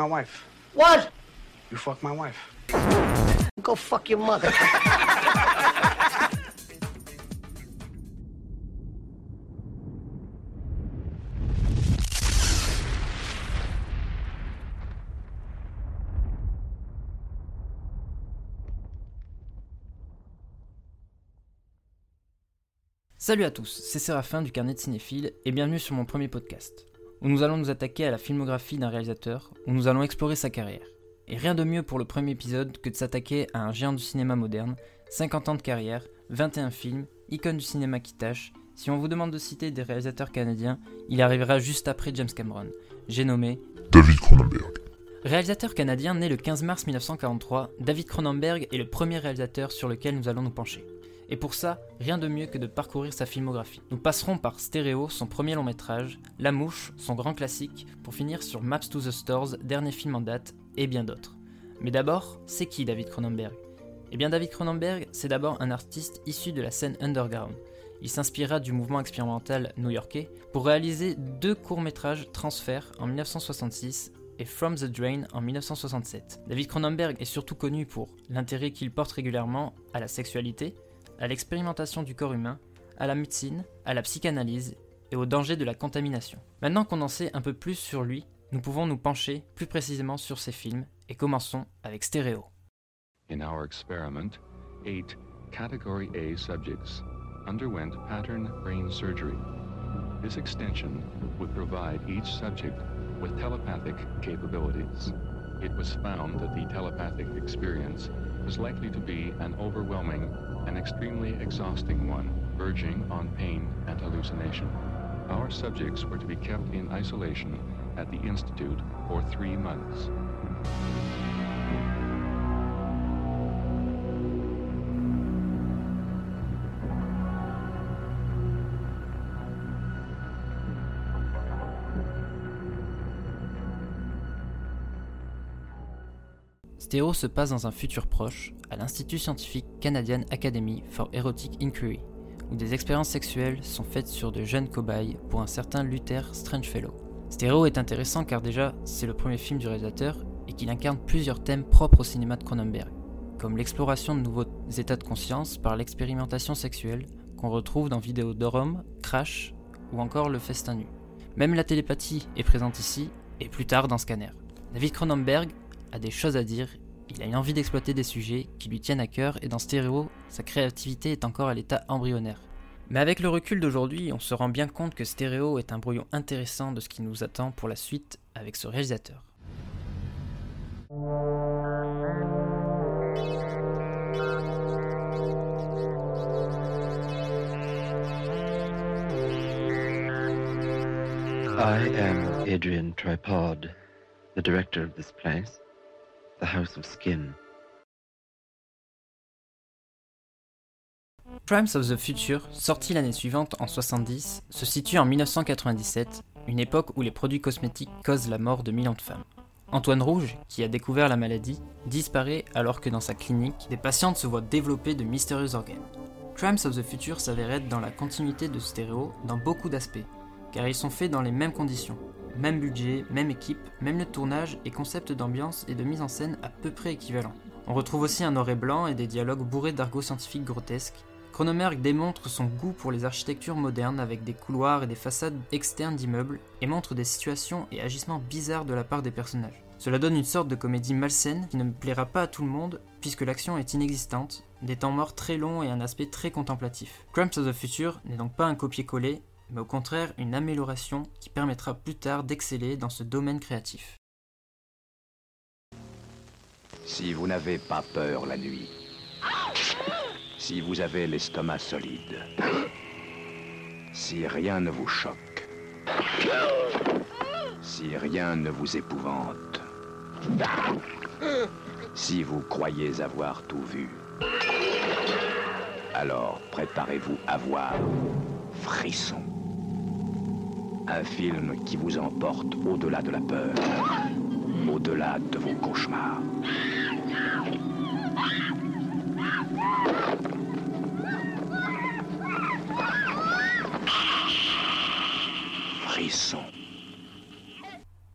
my wife. What? You fuck my wife. Go fuck your mother. Salut à tous, c'est Séraphin du Carnet de Cinéphile et bienvenue sur mon premier podcast, où nous allons nous attaquer à la filmographie d'un réalisateur, où nous allons explorer sa carrière. Et rien de mieux pour le premier épisode que de s'attaquer à un géant du cinéma moderne, 50 ans de carrière, 21 films, icône du cinéma qui tâche. Si on vous demande de citer des réalisateurs canadiens, il arrivera juste après James Cameron. J'ai nommé David Cronenberg. Réalisateur canadien né le 15 mars 1943, David Cronenberg est le premier réalisateur sur lequel nous allons nous pencher. Et pour ça, rien de mieux que de parcourir sa filmographie. Nous passerons par Stéréo, son premier long métrage, La Mouche, son grand classique, pour finir sur Maps to the Stores, dernier film en date, et bien d'autres. Mais d'abord, c'est qui David Cronenberg? Eh bien David Cronenberg, c'est d'abord un artiste issu de la scène underground. Il s'inspira du mouvement expérimental new-yorkais pour réaliser deux courts-métrages Transfert en 1966 et From the Drain en 1967. David Cronenberg est surtout connu pour l'intérêt qu'il porte régulièrement à la sexualité, à l'expérimentation du corps humain, à la médecine, à la psychanalyse et au danger de la contamination. Maintenant qu'on en sait un peu plus sur lui, nous pouvons nous pencher plus précisément sur ses films et commençons avec Stéréo. In our experiment, eight Category A subjects underwent pattern brain surgery. This extension would provide each subject with telepathic capabilities. It was found that the telepathic experience was likely to be an overwhelming and extremely exhausting one, verging on pain and hallucination. Our subjects were to be kept in isolation at the Institute for three months. Stéréo se passe dans un futur proche, à l'Institut scientifique Canadian Academy for Erotic Inquiry, où des expériences sexuelles sont faites sur de jeunes cobayes pour un certain Luther Strangefellow. Stéréo est intéressant car déjà, c'est le premier film du réalisateur et qu'il incarne plusieurs thèmes propres au cinéma de Cronenberg, comme l'exploration de nouveaux états de conscience par l'expérimentation sexuelle qu'on retrouve dans Vidéodrome, Crash ou encore Le Festin Nu. Même la télépathie est présente ici et plus tard dans Scanner. David Cronenberg a des choses à dire, il a une envie d'exploiter des sujets qui lui tiennent à cœur et dans Stéréo, sa créativité est encore à l'état embryonnaire. Mais avec le recul d'aujourd'hui, on se rend bien compte que Stéréo est un brouillon intéressant de ce qui nous attend pour la suite avec ce réalisateur. I am Adrian Tripod, the director of this place, the House of Skin. Crimes of the Future, sorti l'année suivante en 70, se situe en 1997, une époque où les produits cosmétiques causent la mort de millions de femmes. Antoine Rouge, qui a découvert la maladie, disparaît alors que dans sa clinique, des patientes se voient développer de mystérieux organes. Crimes of the Future s'avère être dans la continuité de Stéréo dans beaucoup d'aspects, car ils sont faits dans les mêmes conditions. Même budget, même équipe, même le tournage et concept d'ambiance et de mise en scène à peu près équivalents. On retrouve aussi un et blanc et des dialogues bourrés d'argot scientifique grotesques. Cronenberg démontre son goût pour les architectures modernes avec des couloirs et des façades externes d'immeubles et montre des situations et agissements bizarres de la part des personnages. Cela donne une sorte de comédie malsaine qui ne plaira pas à tout le monde puisque l'action est inexistante, des temps morts très longs et un aspect très contemplatif. Crimes of the Future n'est donc pas un copier-coller, mais au contraire une amélioration qui permettra plus tard d'exceller dans ce domaine créatif. Si vous n'avez pas peur la nuit, si vous avez l'estomac solide, si rien ne vous choque, si rien ne vous épouvante, si vous croyez avoir tout vu, alors préparez-vous à voir Frisson. Un film qui vous emporte au-delà de la peur, au-delà de vos cauchemars. Frisson.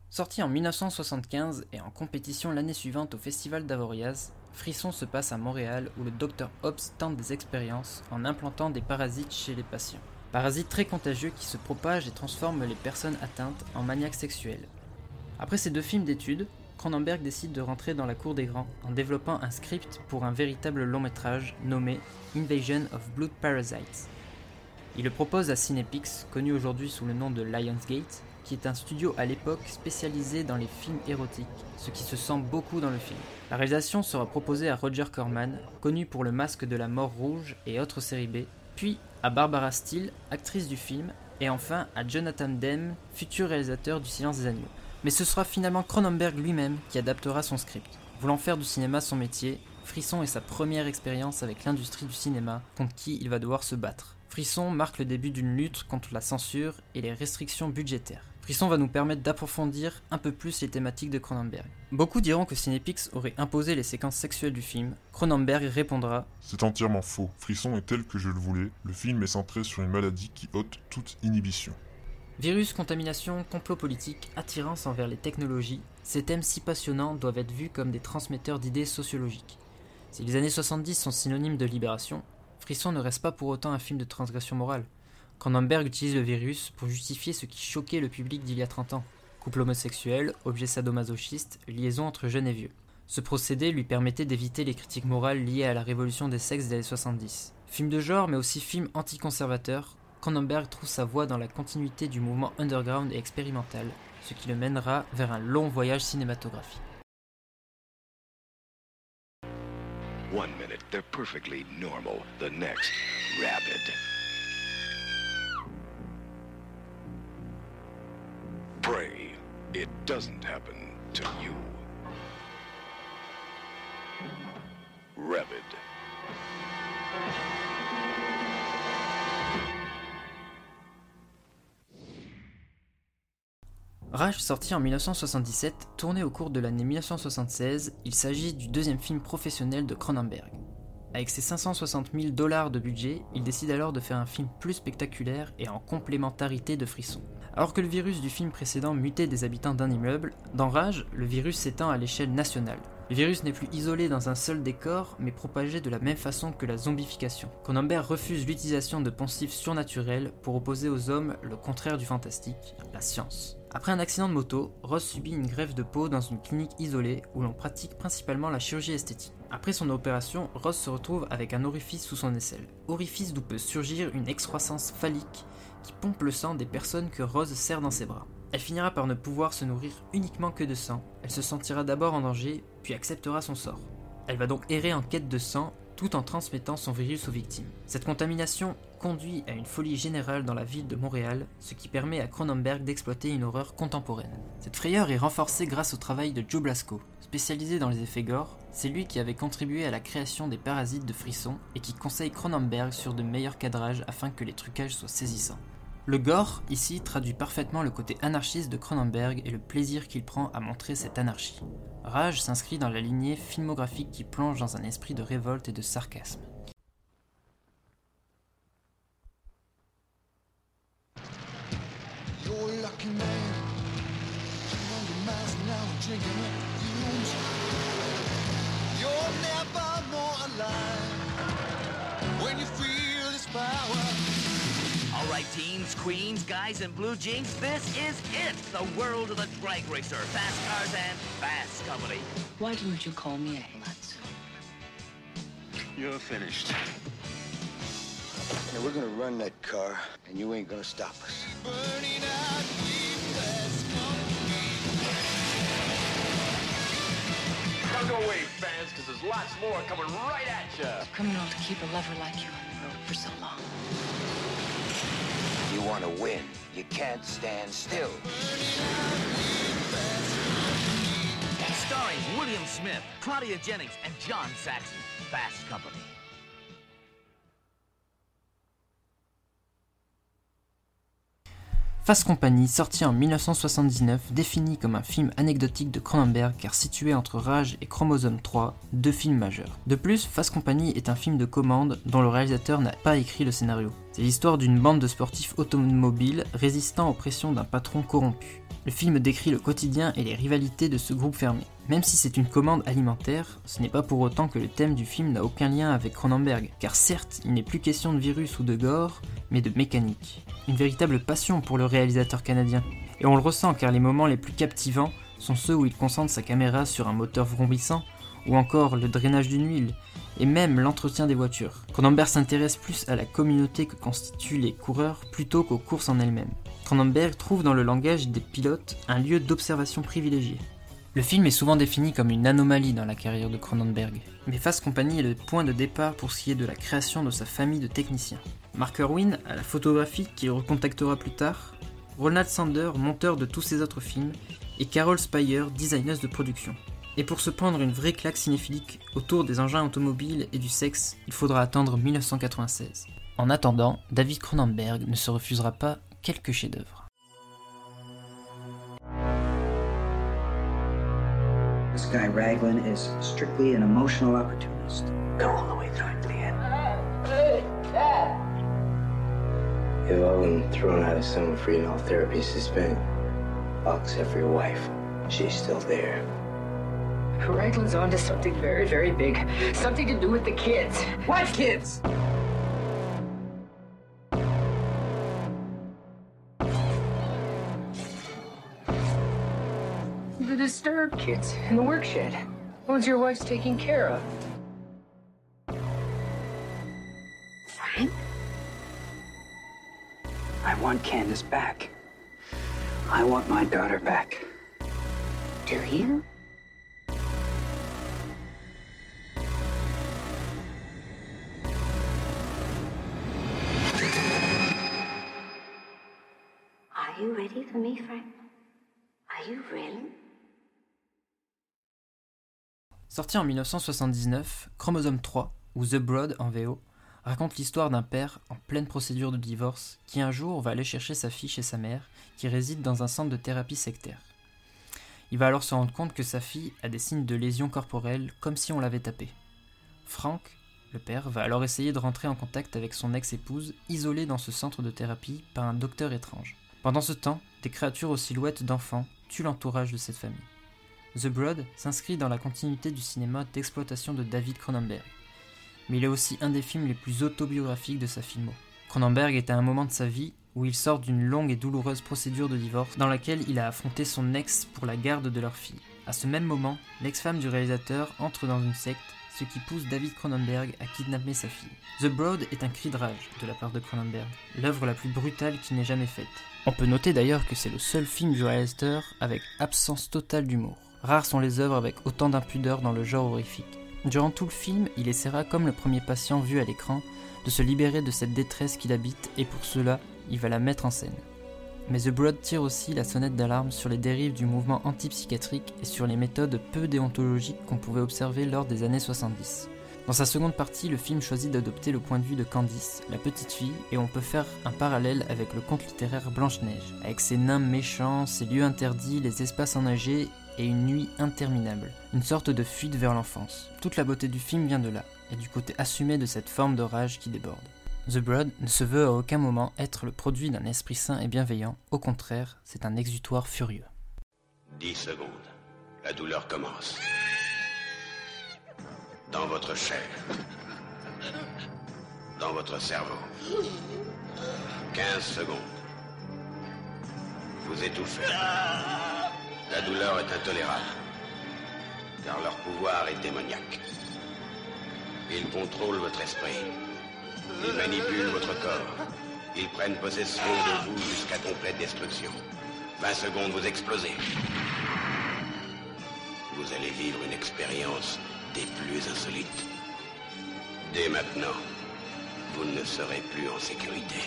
Sorti en 1975 et en compétition l'année suivante au Festival d'Avoriaz, Frisson se passe à Montréal où le Dr Hobbs tente des expériences en implantant des parasites chez les patients. Parasites très contagieux qui se propagent et transforment les personnes atteintes en maniaques sexuels. Après ces deux films d'études, Cronenberg décide de rentrer dans la cour des grands en développant un script pour un véritable long métrage nommé Invasion of Blood Parasites. Il le propose à Cinepix, connu aujourd'hui sous le nom de Lionsgate, qui est un studio à l'époque spécialisé dans les films érotiques, ce qui se sent beaucoup dans le film. La réalisation sera proposée à Roger Corman, connu pour Le Masque de la Mort Rouge et autres séries B, puis à Barbara Steele, actrice du film, et enfin à Jonathan Demme, futur réalisateur du Silence des Agneaux. Mais ce sera finalement Cronenberg lui-même qui adaptera son script. Voulant faire du cinéma son métier, Frisson est sa première expérience avec l'industrie du cinéma contre qui il va devoir se battre. Frisson marque le début d'une lutte contre la censure et les restrictions budgétaires. Frisson va nous permettre d'approfondir un peu plus les thématiques de Cronenberg. Beaucoup diront que Cinepix aurait imposé les séquences sexuelles du film. Cronenberg répondra C'est entièrement faux. Frisson est tel que je le voulais. Le film est centré sur une maladie qui ôte toute inhibition. Virus, contamination, complot politique, attirance envers les technologies, ces thèmes si passionnants doivent être vus comme des transmetteurs d'idées sociologiques. Si les années 70 sont synonymes de libération, Frisson ne reste pas pour autant un film de transgression morale. Cronenberg utilise le virus pour justifier ce qui choquait le public d'il y a 30 ans. Couple homosexuel, objet sadomasochiste, liaison entre jeunes et vieux. Ce procédé lui permettait d'éviter les critiques morales liées à la révolution des sexes des années 70. Film de genre, mais aussi film anticonservateur, Cronenberg trouve sa voie dans la continuité du mouvement underground et expérimental, ce qui le mènera vers un long voyage cinématographique. One minute, they're perfectly normal. The rabid. It doesn't happen to you. Rabid. Rage sorti en 1977, tourné au cours de l'année 1976, il s'agit du deuxième film professionnel de Cronenberg. Avec ses 560 000 dollars de budget, il décide alors de faire un film plus spectaculaire et en complémentarité de Frisson. Alors que le virus du film précédent mutait des habitants d'un immeuble, dans Rage, le virus s'étend à l'échelle nationale. Le virus n'est plus isolé dans un seul décor, mais propagé de la même façon que la zombification. Cronenberg refuse l'utilisation de poncifs surnaturels pour opposer aux hommes le contraire du fantastique, la science. Après un accident de moto, Ross subit une greffe de peau dans une clinique isolée où l'on pratique principalement la chirurgie esthétique. Après son opération, Ross se retrouve avec un orifice sous son aisselle. Orifice d'où peut surgir une excroissance phallique qui pompe le sang des personnes que Rose serre dans ses bras. Elle finira par ne pouvoir se nourrir uniquement que de sang. Elle se sentira d'abord en danger, puis acceptera son sort. Elle va donc errer en quête de sang tout en transmettant son virus aux victimes. Cette contamination conduit à une folie générale dans la ville de Montréal, ce qui permet à Cronenberg d'exploiter une horreur contemporaine. Cette frayeur est renforcée grâce au travail de Joe Blasco. Spécialisé dans les effets gore, c'est lui qui avait contribué à la création des parasites de frisson et qui conseille Cronenberg sur de meilleurs cadrages afin que les trucages soient saisissants. Le gore, ici, traduit parfaitement le côté anarchiste de Cronenberg et le plaisir qu'il prend à montrer cette anarchie. Rage s'inscrit dans la lignée filmographique qui plonge dans un esprit de révolte et de sarcasme. All right, teams, queens, guys in blue jeans, this is it. The world of the drag racer. Fast cars and fast company. Why didn't you call me a Hatsu? You're finished. Now we're gonna run that car, and you ain't gonna stop us. Burning out weakness. Don't go away, fans, because there's lots more coming right at you. Criminal to keep a lover like you on the road for so long. You wanna win. You can't stand still. Starring William Smith, Claudia Jennings, and John Saxon. Fast company. Fast Company, sorti en 1979, défini comme un film anecdotique de Cronenberg car situé entre Rage et Chromosome 3, deux films majeurs. De plus, Fast Company est un film de commande dont le réalisateur n'a pas écrit le scénario. C'est l'histoire d'une bande de sportifs automobiles résistant aux pressions d'un patron corrompu. Le film décrit le quotidien et les rivalités de ce groupe fermé. Même si c'est une commande alimentaire, ce n'est pas pour autant que le thème du film n'a aucun lien avec Cronenberg, car certes, il n'est plus question de virus ou de gore, mais de mécanique. Une véritable passion pour le réalisateur canadien. Et on le ressent car les moments les plus captivants sont ceux où il concentre sa caméra sur un moteur vrombissant, ou encore le drainage d'une huile, et même l'entretien des voitures. Cronenberg s'intéresse plus à la communauté que constituent les coureurs plutôt qu'aux courses en elles-mêmes. Cronenberg trouve dans le langage des pilotes un lieu d'observation privilégié. Le film est souvent défini comme une anomalie dans la carrière de Cronenberg, mais Fast Company est le point de départ pour ce qui est de la création de sa famille de techniciens. Mark Irwin à la photographie qu'il recontactera plus tard, Ronald Sander, monteur de tous ses autres films, et Carol Spire, designeuse de production. Et pour se prendre une vraie claque cinéphilique autour des engins automobiles et du sexe, il faudra attendre 1996. En attendant, David Cronenberg ne se refusera pas quelques chefs-d'œuvre. This guy Raglan is strictly an emotional opportunist. Go all the way through it to the end. You've all been thrown out of summer free and all therapy suspended. For your wife. She's still there. Raglan's onto something very, very big. Something to do with the kids. What kids? The disturbed kids in the work shed. Ones your wife's taking care of. Frank? I want Candace back. I want my daughter back. Do you? Sorti en 1979, Chromosome 3, ou The Broad en VO, raconte l'histoire d'un père en pleine procédure de divorce qui un jour va aller chercher sa fille chez sa mère qui réside dans un centre de thérapie sectaire. Il va alors se rendre compte que sa fille a des signes de lésions corporelles comme si on l'avait tapée. Frank, le père, va alors essayer de rentrer en contact avec son ex-épouse isolée dans ce centre de thérapie par un docteur étrange. Pendant ce temps, des créatures aux silhouettes d'enfants tuent l'entourage de cette famille. The Brood s'inscrit dans la continuité du cinéma d'exploitation de David Cronenberg, mais il est aussi un des films les plus autobiographiques de sa filmo. Cronenberg est à un moment de sa vie où il sort d'une longue et douloureuse procédure de divorce dans laquelle il a affronté son ex pour la garde de leur fille. À ce même moment, l'ex-femme du réalisateur entre dans une secte, ce qui pousse David Cronenberg à kidnapper sa fille. The Broad est un cri de rage de la part de Cronenberg, l'œuvre la plus brutale qui n'ait jamais faite. On peut noter d'ailleurs que c'est le seul film du réalisateur avec absence totale d'humour. Rares sont les œuvres avec autant d'impudeur dans le genre horrifique. Durant tout le film, il essaiera, comme le premier patient vu à l'écran, de se libérer de cette détresse qu'il habite et pour cela, il va la mettre en scène. Mais The Broad tire aussi la sonnette d'alarme sur les dérives du mouvement antipsychiatrique et sur les méthodes peu déontologiques qu'on pouvait observer lors des années 70. Dans sa seconde partie, le film choisit d'adopter le point de vue de Candice, la petite fille, et on peut faire un parallèle avec le conte littéraire Blanche-Neige, avec ses nains méchants, ses lieux interdits, les espaces enneigés et une nuit interminable, une sorte de fuite vers l'enfance. Toute la beauté du film vient de là, et du côté assumé de cette forme de rage qui déborde. The Brood ne se veut à aucun moment être le produit d'un esprit sain et bienveillant, au contraire, c'est un exutoire furieux. 10 secondes. La douleur commence. Dans votre chair. Dans votre cerveau. 15 secondes. Vous étouffez. La douleur est intolérable. Car leur pouvoir est démoniaque. Ils contrôlent votre esprit. Ils manipulent votre corps. Ils prennent possession de vous jusqu'à complète destruction. 20 secondes, vous explosez. Vous allez vivre une expérience des plus insolites. Dès maintenant, vous ne serez plus en sécurité.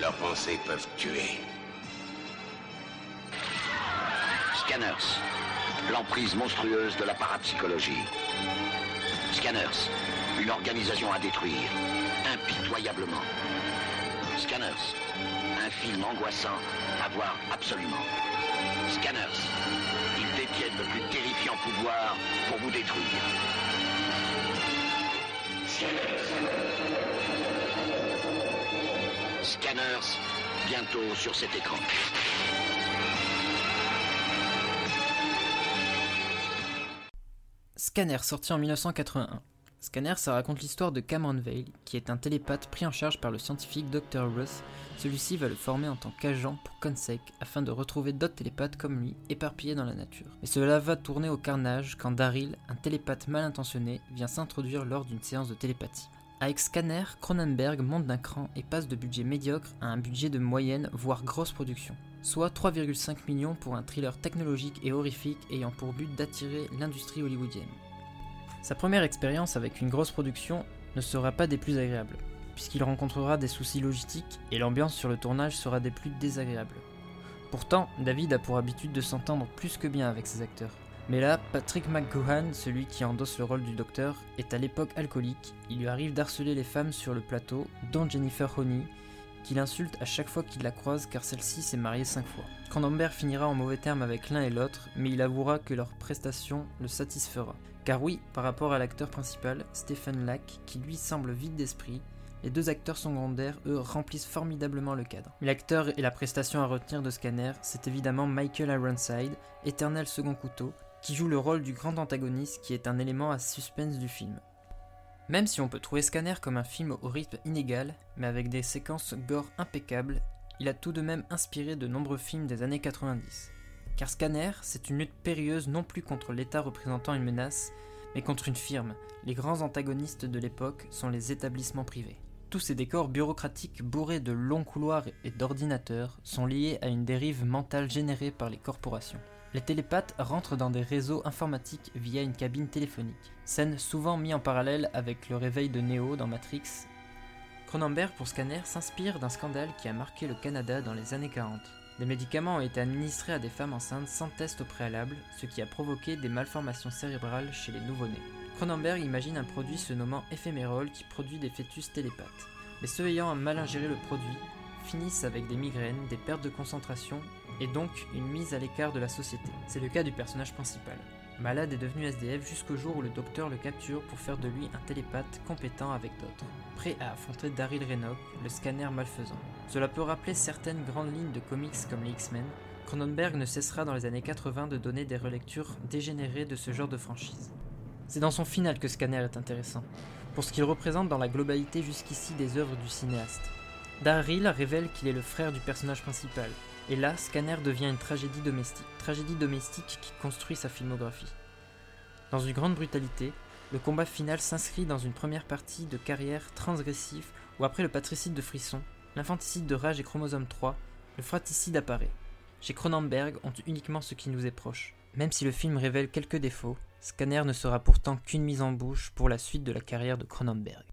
Leurs pensées peuvent tuer. Scanners. L'emprise monstrueuse de la parapsychologie. Scanners. Une organisation à détruire. Impitoyablement. Scanners. Un film angoissant à voir absolument. Scanners. Ils détiennent le plus terrifiant pouvoir pour vous détruire. Scanners. Bientôt sur cet écran. Scanner, sorti en 1981. Scanner, ça raconte l'histoire de Cameron Vale, qui est un télépathe pris en charge par le scientifique Dr. Ruth. Celui-ci va le former en tant qu'agent pour Consec afin de retrouver d'autres télépathes comme lui éparpillés dans la nature. Mais cela va tourner au carnage quand Daryl, un télépathe mal intentionné, vient s'introduire lors d'une séance de télépathie. Avec Scanner, Cronenberg monte d'un cran et passe de budget médiocre à un budget de moyenne, voire grosse production. Soit 3,5 millions pour un thriller technologique et horrifique ayant pour but d'attirer l'industrie hollywoodienne. Sa première expérience avec une grosse production ne sera pas des plus agréables, puisqu'il rencontrera des soucis logistiques et l'ambiance sur le tournage sera des plus désagréables. Pourtant, David a pour habitude de s'entendre plus que bien avec ses acteurs. Mais là, Patrick McGowan, celui qui endosse le rôle du docteur, est à l'époque alcoolique. Il lui arrive d'harceler les femmes sur le plateau, dont Jennifer Honey, qu'il à chaque fois qu'il la croise car celle-ci s'est mariée cinq fois. Cronenberg finira en mauvais termes avec l'un et l'autre, mais il avouera que leur prestation le satisfera. Car oui, par rapport à l'acteur principal, Stephen Lack, qui lui semble vide d'esprit, les deux acteurs secondaires, eux, remplissent formidablement le cadre. L'acteur et la prestation à retenir de Scanner, c'est évidemment Michael Ironside, éternel second couteau, qui joue le rôle du grand antagoniste qui est un élément à suspense du film. Même si on peut trouver Scanner comme un film au rythme inégal, mais avec des séquences gore impeccables, il a tout de même inspiré de nombreux films des années 90. Car Scanner, c'est une lutte périlleuse non plus contre l'État représentant une menace, mais contre une firme. Les grands antagonistes de l'époque sont les établissements privés. Tous ces décors bureaucratiques bourrés de longs couloirs et d'ordinateurs sont liés à une dérive mentale générée par les corporations. Les télépathes rentrent dans des réseaux informatiques via une cabine téléphonique, scène souvent mise en parallèle avec le réveil de Neo dans Matrix. Cronenberg pour Scanner s'inspire d'un scandale qui a marqué le Canada dans les années 40. Des médicaments ont été administrés à des femmes enceintes sans test au préalable, ce qui a provoqué des malformations cérébrales chez les nouveau-nés. Cronenberg imagine un produit se nommant éphémérol qui produit des fœtus télépathes. Mais ceux ayant mal ingéré le produit finissent avec des migraines, des pertes de concentration et donc une mise à l'écart de la société. C'est le cas du personnage principal. Malade est devenu SDF jusqu'au jour où le docteur le capture pour faire de lui un télépathe compétent avec d'autres, prêt à affronter Daryl Rennock, le scanner malfaisant. Cela peut rappeler certaines grandes lignes de comics comme les X-Men. Cronenberg ne cessera dans les années 80 de donner des relectures dégénérées de ce genre de franchise. C'est dans son final que Scanner est intéressant, pour ce qu'il représente dans la globalité jusqu'ici des œuvres du cinéaste. Daryl révèle qu'il est le frère du personnage principal, et là, Scanner devient une tragédie domestique, tragédie domestique qui construit sa filmographie. Dans une grande brutalité, le combat final s'inscrit dans une première partie de carrière transgressive où après le patricide de Frisson, l'infanticide de Rage et Chromosome 3, le fratricide apparaît. Chez Cronenberg, on tue uniquement ce qui nous est proche. Même si le film révèle quelques défauts, Scanner ne sera pourtant qu'une mise en bouche pour la suite de la carrière de Cronenberg.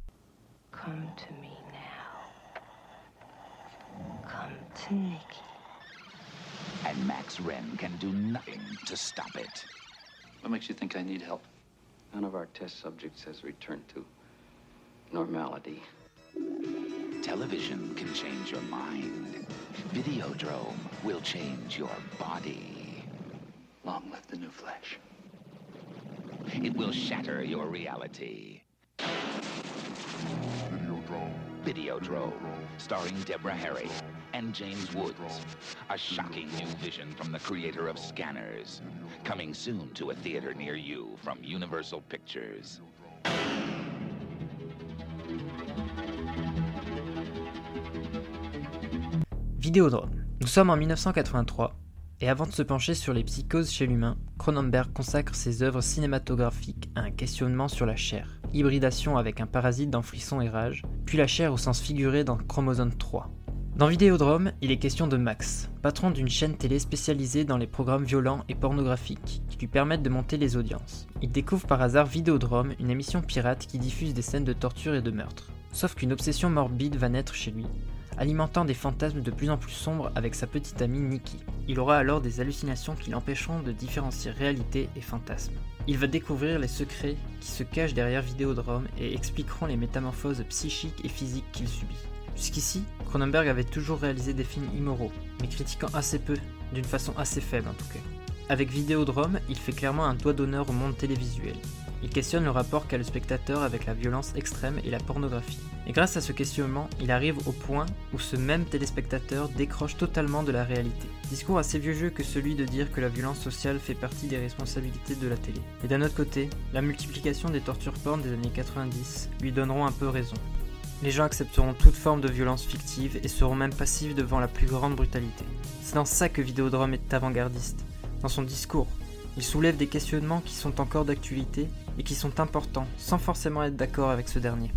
And Max Wren can do nothing to stop it. What makes you think I need help? None of our test subjects has returned to normality. Television can change your mind. Videodrome will change your body. Long live the new flesh. It will shatter your reality. Videodrome. Videodrome, starring Deborah Harry and James Woods. A shocking new vision from the creator of Scanners. Coming soon to a theater near you from Universal Pictures. Vidéodrome. Nous sommes en 1983, et avant de se pencher sur les psychoses chez l'humain, Cronenberg consacre ses œuvres cinématographiques à un questionnement sur la chair, hybridation avec un parasite dans Frisson et Rage, puis la chair au sens figuré dans Chromosome 3. Dans Vidéodrome, il est question de Max, patron d'une chaîne télé spécialisée dans les programmes violents et pornographiques, qui lui permettent de monter les audiences. Il découvre par hasard Vidéodrome, une émission pirate qui diffuse des scènes de torture et de meurtre. Sauf qu'une obsession morbide va naître chez lui, alimentant des fantasmes de plus en plus sombres avec sa petite amie Nikki. Il aura alors des hallucinations qui l'empêcheront de différencier réalité et fantasme. Il va découvrir les secrets qui se cachent derrière Vidéodrome et expliqueront les métamorphoses psychiques et physiques qu'il subit. Jusqu'ici, Cronenberg avait toujours réalisé des films immoraux, mais critiquant assez peu, d'une façon assez faible en tout cas. Avec Vidéodrome, il fait clairement un doigt d'honneur au monde télévisuel. Il questionne le rapport qu'a le spectateur avec la violence extrême et la pornographie. Et grâce à ce questionnement, il arrive au point où ce même téléspectateur décroche totalement de la réalité. Discours assez vieux jeu que celui de dire que la violence sociale fait partie des responsabilités de la télé. Et d'un autre côté, la multiplication des tortures porn des années 90 lui donneront un peu raison. Les gens accepteront toute forme de violence fictive et seront même passifs devant la plus grande brutalité. C'est dans ça que Vidéodrome est avant-gardiste, dans son discours. Il soulève des questionnements qui sont encore d'actualité et qui sont importants, sans forcément être d'accord avec ce dernier.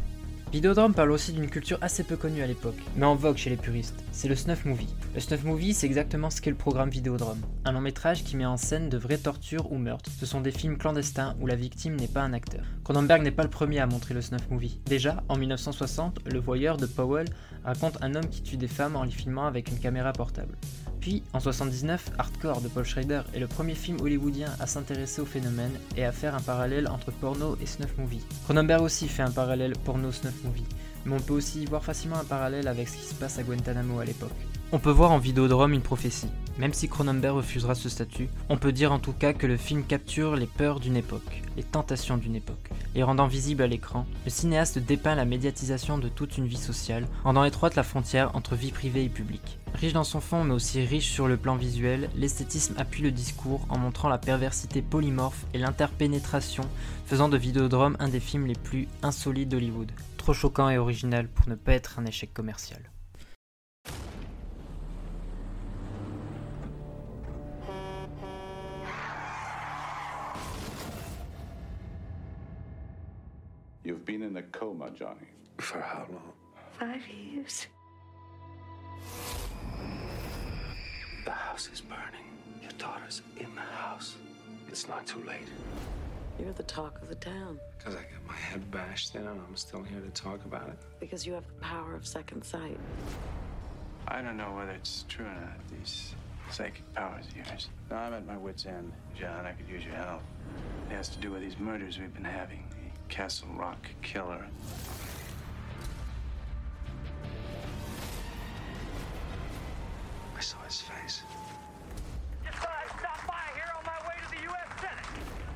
Vidéodrome parle aussi d'une culture assez peu connue à l'époque, mais en vogue chez les puristes. C'est le snuff movie. Le snuff movie, c'est exactement ce qu'est le programme Vidéodrome. Un long métrage qui met en scène de vraies tortures ou meurtres. Ce sont des films clandestins où la victime n'est pas un acteur. Cronenberg n'est pas le premier à montrer le snuff movie. Déjà, en 1960, Le Voyeur de Powell raconte un homme qui tue des femmes en les filmant avec une caméra portable. Puis, en 79, Hardcore de Paul Schrader est le premier film hollywoodien à s'intéresser au phénomène et à faire un parallèle entre porno et snuff movie. Cronenberg aussi fait un parallèle porno-snuff movie, mais on peut aussi y voir facilement un parallèle avec ce qui se passe à Guantanamo à l'époque. On peut voir en Vidéodrome une prophétie. Même si Cronenberg refusera ce statut, on peut dire en tout cas que le film capture les peurs d'une époque, les tentations d'une époque. Les rendant visibles à l'écran, le cinéaste dépeint la médiatisation de toute une vie sociale, rendant étroite la frontière entre vie privée et publique. Riche dans son fond mais aussi riche sur le plan visuel, l'esthétisme appuie le discours en montrant la perversité polymorphe et l'interpénétration, faisant de Vidéodrome un des films les plus insolites d'Hollywood. Trop choquant et original pour ne pas être un échec commercial. You've been in a coma, Johnny. For how long? Five years. The house is burning. Your daughter's in the house. It's not too late. You're the talk of the town Because I got my head bashed in and I'm still here to talk about it. because you have the power of second sight. I don't know whether it's true or not, these psychic powers of yours. No, I'm at my wit's end, John. I could use your help. It has to do with these murders we've been having. The Castle Rock killer. I saw his face. Stop by here on my way to the U.S. Senate.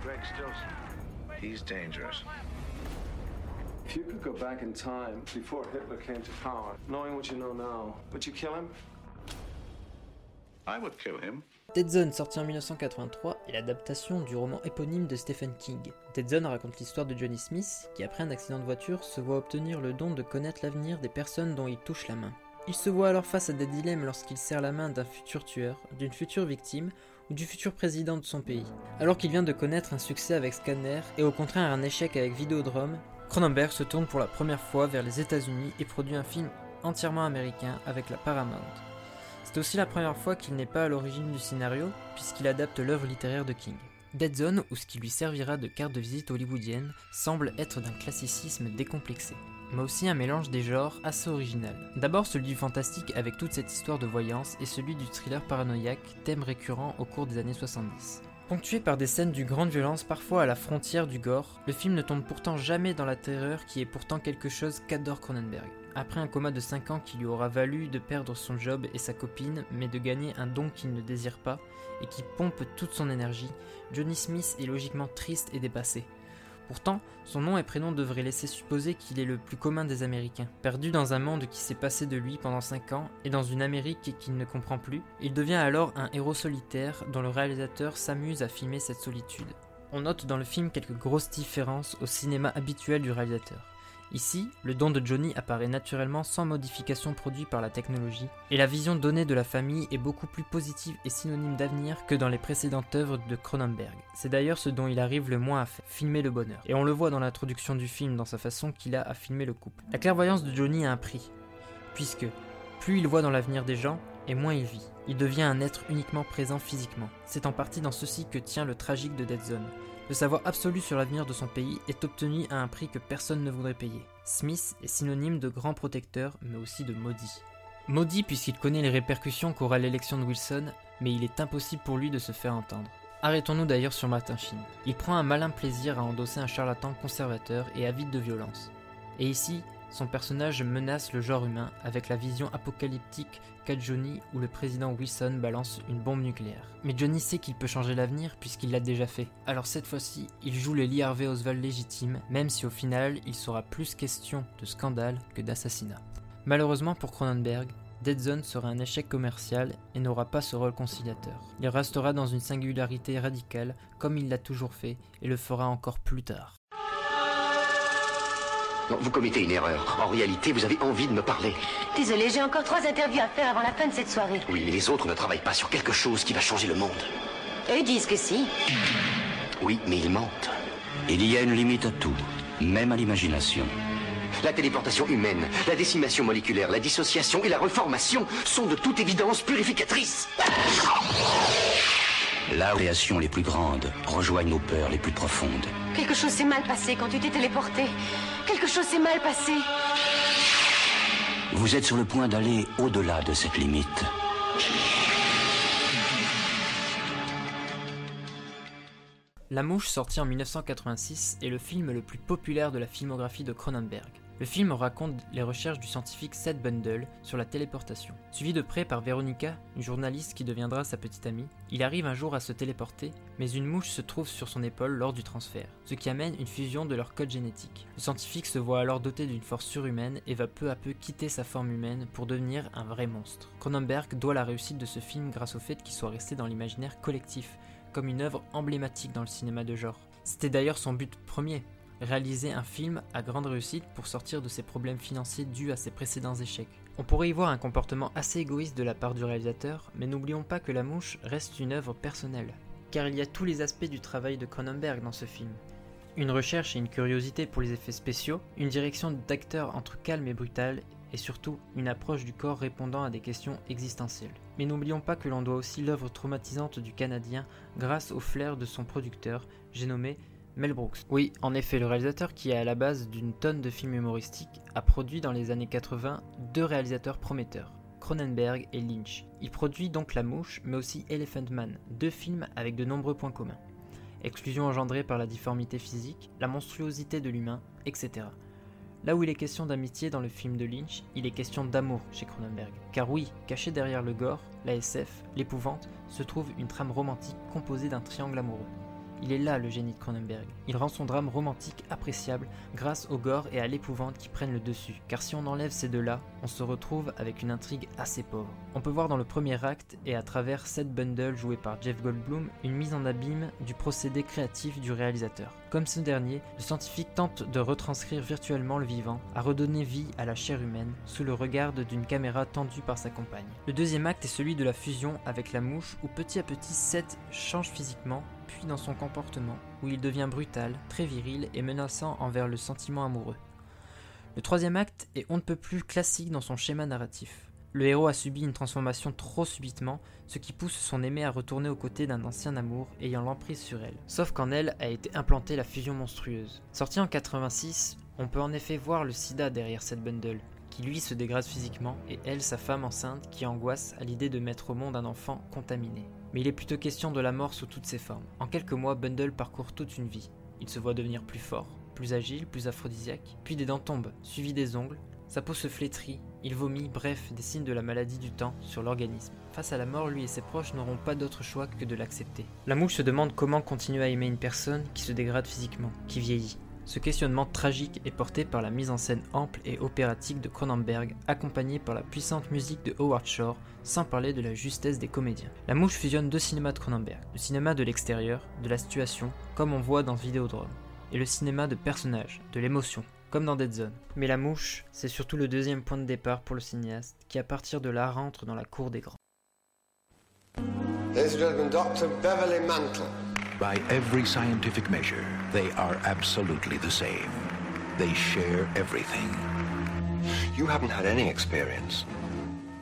Greg Stilson. He's dangerous. If you could go back in time before Hitler came to power, knowing what you know now, would you kill him? I would kill him. Dead Zone, sorti en 1983, est l'adaptation du roman éponyme de Stephen King. Dead Zone raconte l'histoire de Johnny Smith, qui après un accident de voiture se voit obtenir le don de connaître l'avenir des personnes dont il touche la main. Il se voit alors face à des dilemmes lorsqu'il serre la main d'un futur tueur, d'une future victime ou du futur président de son pays. Alors qu'il vient de connaître un succès avec Scanner et au contraire un échec avec Videodrome, Cronenberg se tourne pour la première fois vers les États-Unis et produit un film entièrement américain avec la Paramount. C'est aussi la première fois qu'il n'est pas à l'origine du scénario, puisqu'il adapte l'œuvre littéraire de King. Dead Zone, ou ce qui lui servira de carte de visite hollywoodienne, semble être d'un classicisme décomplexé, mais aussi un mélange des genres assez original. D'abord celui du fantastique avec toute cette histoire de voyance et celui du thriller paranoïaque, thème récurrent au cours des années 70. Ponctué par des scènes d'une grande violence, parfois à la frontière du gore, le film ne tombe pourtant jamais dans la terreur qui est pourtant quelque chose qu'adore Cronenberg. Après un coma de 5 ans qui lui aura valu de perdre son job et sa copine, mais de gagner un don qu'il ne désire pas et qui pompe toute son énergie, Johnny Smith est logiquement triste et dépassé. Pourtant, son nom et prénom devraient laisser supposer qu'il est le plus commun des Américains. Perdu dans un monde qui s'est passé de lui pendant 5 ans et dans une Amérique qu'il ne comprend plus, il devient alors un héros solitaire dont le réalisateur s'amuse à filmer cette solitude. On note dans le film quelques grosses différences au cinéma habituel du réalisateur. Ici, le don de Johnny apparaît naturellement sans modification produite par la technologie, et la vision donnée de la famille est beaucoup plus positive et synonyme d'avenir que dans les précédentes œuvres de Cronenberg. C'est d'ailleurs ce dont il arrive le moins à faire, filmer le bonheur. Et on le voit dans l'introduction du film dans sa façon qu'il a à filmer le couple. La clairvoyance de Johnny a un prix, puisque plus il voit dans l'avenir des gens, et moins il vit. Il devient un être uniquement présent physiquement. C'est en partie dans ceci que tient le tragique de Dead Zone. Le savoir absolu sur l'avenir de son pays est obtenu à un prix que personne ne voudrait payer. Smith est synonyme de grand protecteur, mais aussi de maudit. Maudit puisqu'il connaît les répercussions qu'aura l'élection de Wilson, mais il est impossible pour lui de se faire entendre. Arrêtons-nous d'ailleurs sur Martin Sheen. Il prend un malin plaisir à endosser un charlatan conservateur et avide de violence. Et ici, son personnage menace le genre humain avec la vision apocalyptique qu'a Johnny où le président Wilson balance une bombe nucléaire. Mais Johnny sait qu'il peut changer l'avenir puisqu'il l'a déjà fait. Alors cette fois-ci, il joue le Lee Harvey Oswald légitime, même si au final, il sera plus question de scandale que d'assassinat. Malheureusement pour Cronenberg, Dead Zone sera un échec commercial et n'aura pas ce rôle conciliateur. Il restera dans une singularité radicale comme il l'a toujours fait et le fera encore plus tard. Non, vous commettez une erreur. En réalité, vous avez envie de me parler. Désolé, j'ai encore trois interviews à faire avant la fin de cette soirée. Oui, mais les autres ne travaillent pas sur quelque chose qui va changer le monde. Eux disent que si. Oui, mais ils mentent. Il y a une limite à tout, même à l'imagination. La téléportation humaine, la décimation moléculaire, la dissociation et la reformation sont de toute évidence purificatrices. La création les plus grandes rejoignent nos peurs les plus profondes. Quelque chose s'est mal passé quand tu t'es téléporté. Quelque chose s'est mal passé. Vous êtes sur le point d'aller au-delà de cette limite. La Mouche, sorti en 1986, est le film le plus populaire de la filmographie de Cronenberg. Le film raconte les recherches du scientifique Seth Bundle sur la téléportation. Suivi de près par Veronica, une journaliste qui deviendra sa petite amie, il arrive un jour à se téléporter, mais une mouche se trouve sur son épaule lors du transfert, ce qui amène une fusion de leur code génétique. Le scientifique se voit alors doté d'une force surhumaine et va peu à peu quitter sa forme humaine pour devenir un vrai monstre. Cronenberg doit la réussite de ce film grâce au fait qu'il soit resté dans l'imaginaire collectif, comme une œuvre emblématique dans le cinéma de genre. C'était d'ailleurs son but premier, réaliser un film à grande réussite pour sortir de ses problèmes financiers dus à ses précédents échecs. On pourrait y voir un comportement assez égoïste de la part du réalisateur, mais n'oublions pas que La Mouche reste une œuvre personnelle, car il y a tous les aspects du travail de Cronenberg dans ce film. Une recherche et une curiosité pour les effets spéciaux, une direction d'acteur entre calme et brutal, et surtout une approche du corps répondant à des questions existentielles. Mais n'oublions pas que l'on doit aussi l'œuvre traumatisante du Canadien grâce au flair de son producteur, j'ai nommé Mel Brooks. Oui, en effet, le réalisateur qui est à la base d'une tonne de films humoristiques a produit dans les années 80 deux réalisateurs prometteurs, Cronenberg et Lynch. Il produit donc La Mouche, mais aussi Elephant Man, deux films avec de nombreux points communs. Exclusion engendrée par la difformité physique, la monstruosité de l'humain, etc. Là où il est question d'amitié dans le film de Lynch, il est question d'amour chez Cronenberg. Car oui, caché derrière le gore, la SF, l'épouvante, se trouve une trame romantique composée d'un triangle amoureux. Il est là le génie de Cronenberg. Il rend son drame romantique appréciable grâce au gore et à l'épouvante qui prennent le dessus. Car si on enlève ces deux-là, on se retrouve avec une intrigue assez pauvre. On peut voir dans le premier acte et à travers Seth Bundle joué par Jeff Goldblum une mise en abîme du procédé créatif du réalisateur. Comme ce dernier, le scientifique tente de retranscrire virtuellement le vivant, à redonner vie à la chair humaine sous le regard d'une caméra tendue par sa compagne. Le deuxième acte est celui de la fusion avec la mouche où petit à petit Seth change physiquement dans son comportement, où il devient brutal, très viril et menaçant envers le sentiment amoureux. Le troisième acte est on ne peut plus classique dans son schéma narratif. Le héros a subi une transformation trop subitement, ce qui pousse son aimé à retourner aux côtés d'un ancien amour ayant l'emprise sur elle. Sauf qu'en elle a été implantée la fusion monstrueuse. Sorti en 86, on peut en effet voir le sida derrière cette bundle, qui lui se dégrade physiquement, et elle, sa femme enceinte, qui angoisse à l'idée de mettre au monde un enfant contaminé mais il est plutôt question de la mort sous toutes ses formes. En quelques mois, Bundle parcourt toute une vie. Il se voit devenir plus fort, plus agile, plus aphrodisiaque, puis des dents tombent, suivies des ongles, sa peau se flétrit, il vomit, bref, des signes de la maladie du temps sur l'organisme. Face à la mort, lui et ses proches n'auront pas d'autre choix que de l'accepter. La mouche se demande comment continuer à aimer une personne qui se dégrade physiquement, qui vieillit. Ce questionnement tragique est porté par la mise en scène ample et opératique de Cronenberg, accompagnée par la puissante musique de Howard Shore, sans parler de la justesse des comédiens. La mouche fusionne deux cinémas de Cronenberg, le cinéma de l'extérieur, de la situation, comme on voit dans Vidéodrome, et le cinéma de personnages, de l'émotion, comme dans Dead Zone. Mais la mouche, c'est surtout le deuxième point de départ pour le cinéaste, qui à partir de là rentre dans la cour des grands. By every scientific measure, they are absolutely the same. They share everything. You haven't had any experience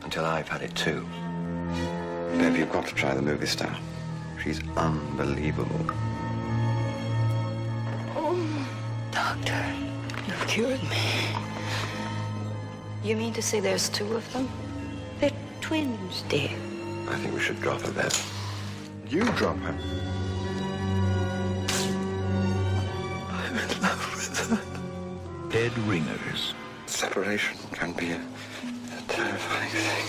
until I've had it too. Babe, you've got to try the movie star. She's unbelievable. Oh, doctor, you've cured me. You mean to say there's two of them? They're twins, dear. I think we should drop her then. You drop her. Dead Ringers. Separation can be a, a terrifying thing.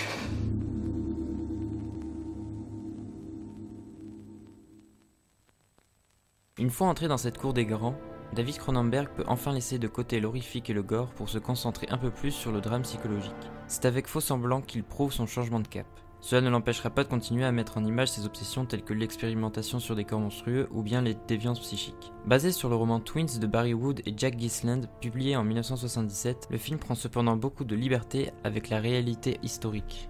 Une fois entré dans cette cour des grands, David Cronenberg peut enfin laisser de côté l'horrifique et le gore pour se concentrer un peu plus sur le drame psychologique. C'est avec faux semblant qu'il prouve son changement de cap. Cela ne l'empêchera pas de continuer à mettre en image ses obsessions telles que l'expérimentation sur des corps monstrueux ou bien les déviances psychiques. Basé sur le roman Twins de Barry Wood et Jack Gisland, publié en 1977, le film prend cependant beaucoup de liberté avec la réalité historique.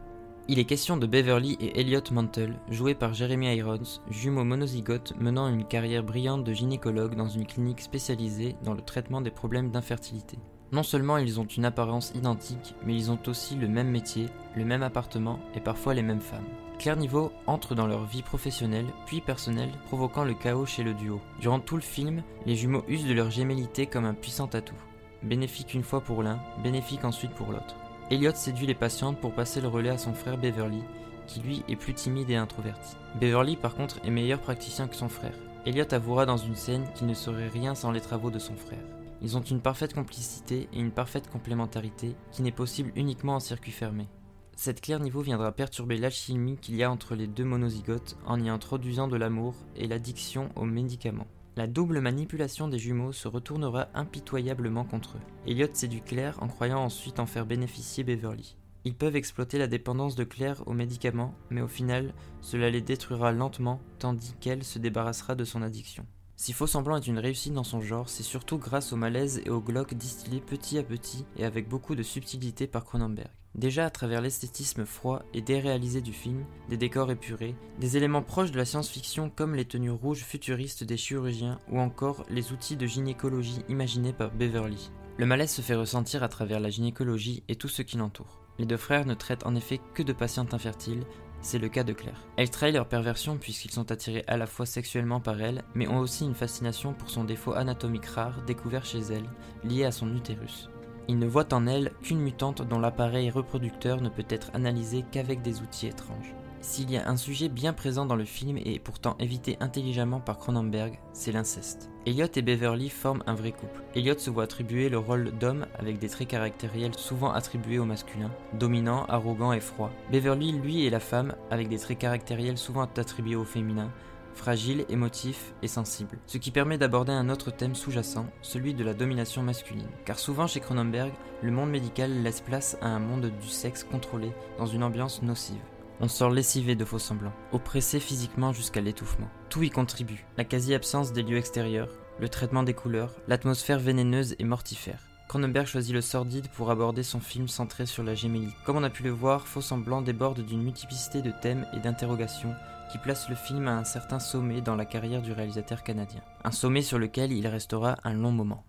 Il est question de Beverly et Elliot Mantle, joués par Jeremy Irons, jumeaux monozygotes menant une carrière brillante de gynécologue dans une clinique spécialisée dans le traitement des problèmes d'infertilité. Non seulement ils ont une apparence identique, mais ils ont aussi le même métier, le même appartement et parfois les mêmes femmes. Claire Niveau entre dans leur vie professionnelle puis personnelle, provoquant le chaos chez le duo. Durant tout le film, les jumeaux usent de leur gémellité comme un puissant atout. Bénéfique une fois pour l'un, bénéfique ensuite pour l'autre. Elliot séduit les patientes pour passer le relais à son frère Beverly, qui lui est plus timide et introverti. Beverly par contre est meilleur praticien que son frère. Elliot avouera dans une scène qu'il ne serait rien sans les travaux de son frère. Ils ont une parfaite complicité et une parfaite complémentarité qui n'est possible uniquement en circuit fermé. Cette clair niveau viendra perturber l'alchimie qu'il y a entre les deux monozygotes en y introduisant de l'amour et l'addiction aux médicaments. La double manipulation des jumeaux se retournera impitoyablement contre eux. Elliot séduit Claire en croyant ensuite en faire bénéficier Beverly. Ils peuvent exploiter la dépendance de Claire aux médicaments, mais au final, cela les détruira lentement, tandis qu'elle se débarrassera de son addiction. Si Faux Semblant est une réussite dans son genre, c'est surtout grâce au malaise et au glauque distillé petit à petit et avec beaucoup de subtilité par Cronenberg. Déjà à travers l'esthétisme froid et déréalisé du film, des décors épurés, des éléments proches de la science-fiction comme les tenues rouges futuristes des chirurgiens ou encore les outils de gynécologie imaginés par Beverly. Le malaise se fait ressentir à travers la gynécologie et tout ce qui l'entoure. Les deux frères ne traitent en effet que de patientes infertiles, c'est le cas de Claire. Elles trahissent leur perversion puisqu'ils sont attirés à la fois sexuellement par elle, mais ont aussi une fascination pour son défaut anatomique rare découvert chez elle, lié à son utérus. Ils ne voient en elle qu'une mutante dont l'appareil reproducteur ne peut être analysé qu'avec des outils étranges. S'il y a un sujet bien présent dans le film et pourtant évité intelligemment par Cronenberg, c'est l'inceste. Elliot et Beverly forment un vrai couple. Elliot se voit attribuer le rôle d'homme avec des traits caractériels souvent attribués au masculin, dominant, arrogant et froid. Beverly, lui, est la femme avec des traits caractériels souvent attribués au féminin, fragile, émotif et sensible, ce qui permet d'aborder un autre thème sous-jacent, celui de la domination masculine. Car souvent chez Cronenberg, le monde médical laisse place à un monde du sexe contrôlé dans une ambiance nocive. On sort lessivé de faux semblants, oppressé physiquement jusqu'à l'étouffement. Tout y contribue, la quasi-absence des lieux extérieurs, le traitement des couleurs, l'atmosphère vénéneuse et mortifère. Cronenberg choisit le sordide pour aborder son film centré sur la gémélie. Comme on a pu le voir, Faux Semblant déborde d'une multiplicité de thèmes et d'interrogations qui place le film à un certain sommet dans la carrière du réalisateur canadien. Un sommet sur lequel il restera un long moment.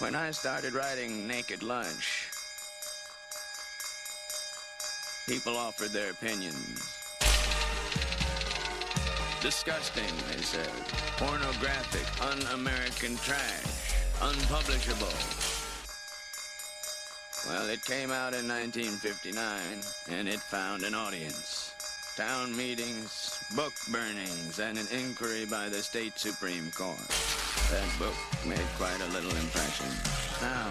When I started writing Naked Lunch, people offered their opinions. Disgusting, they said. Pornographic, un-American trash. Unpublishable. Well, it came out in 1959, and it found an audience. Town meetings, book burnings, and an inquiry by the state Supreme Court. That book made quite a little impression. Now,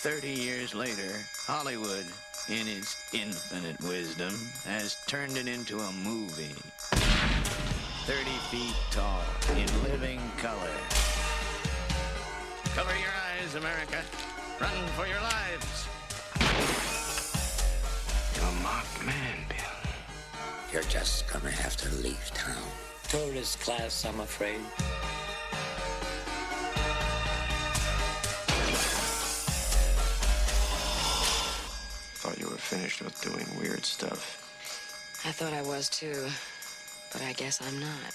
30 years later, Hollywood, in its infinite wisdom, has turned it into a movie. 30 feet tall, in living color. Cover your eyes, America. Run for your lives. You're a marked man, Bill. You're just gonna have to leave town. Tourist class, I'm afraid. Thought you were finished with doing weird stuff. I thought I was too, but I guess I'm not.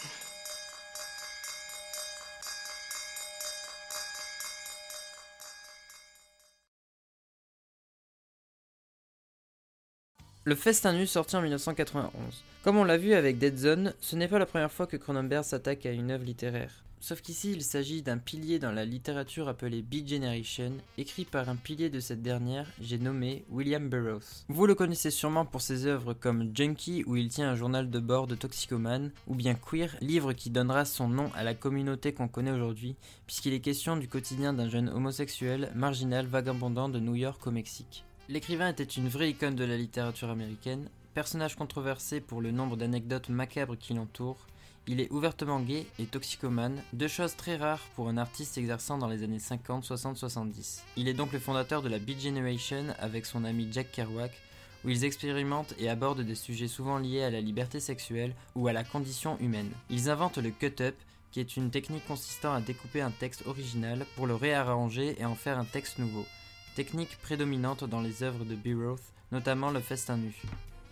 Le Festin Nu sorti en 1991. Comme on l'a vu avec Dead Zone, ce n'est pas la première fois que Cronenberg s'attaque à une œuvre littéraire. Sauf qu'ici, il s'agit d'un pilier dans la littérature appelé Beat Generation, écrit par un pilier de cette dernière, j'ai nommé William Burroughs. Vous le connaissez sûrement pour ses œuvres comme Junkie, où il tient un journal de bord de toxicomane, ou bien Queer, livre qui donnera son nom à la communauté qu'on connaît aujourd'hui, puisqu'il est question du quotidien d'un jeune homosexuel, marginal, vagabondant de New York au Mexique. L'écrivain était une vraie icône de la littérature américaine, personnage controversé pour le nombre d'anecdotes macabres qui l'entourent, il est ouvertement gay et toxicomane, deux choses très rares pour un artiste exerçant dans les années 50, 60, 70. Il est donc le fondateur de la Beat Generation avec son ami Jack Kerouac, où ils expérimentent et abordent des sujets souvent liés à la liberté sexuelle ou à la condition humaine. Ils inventent le cut-up, qui est une technique consistant à découper un texte original pour le réarranger et en faire un texte nouveau. Technique prédominante dans les œuvres de Burroughs, notamment le festin nu.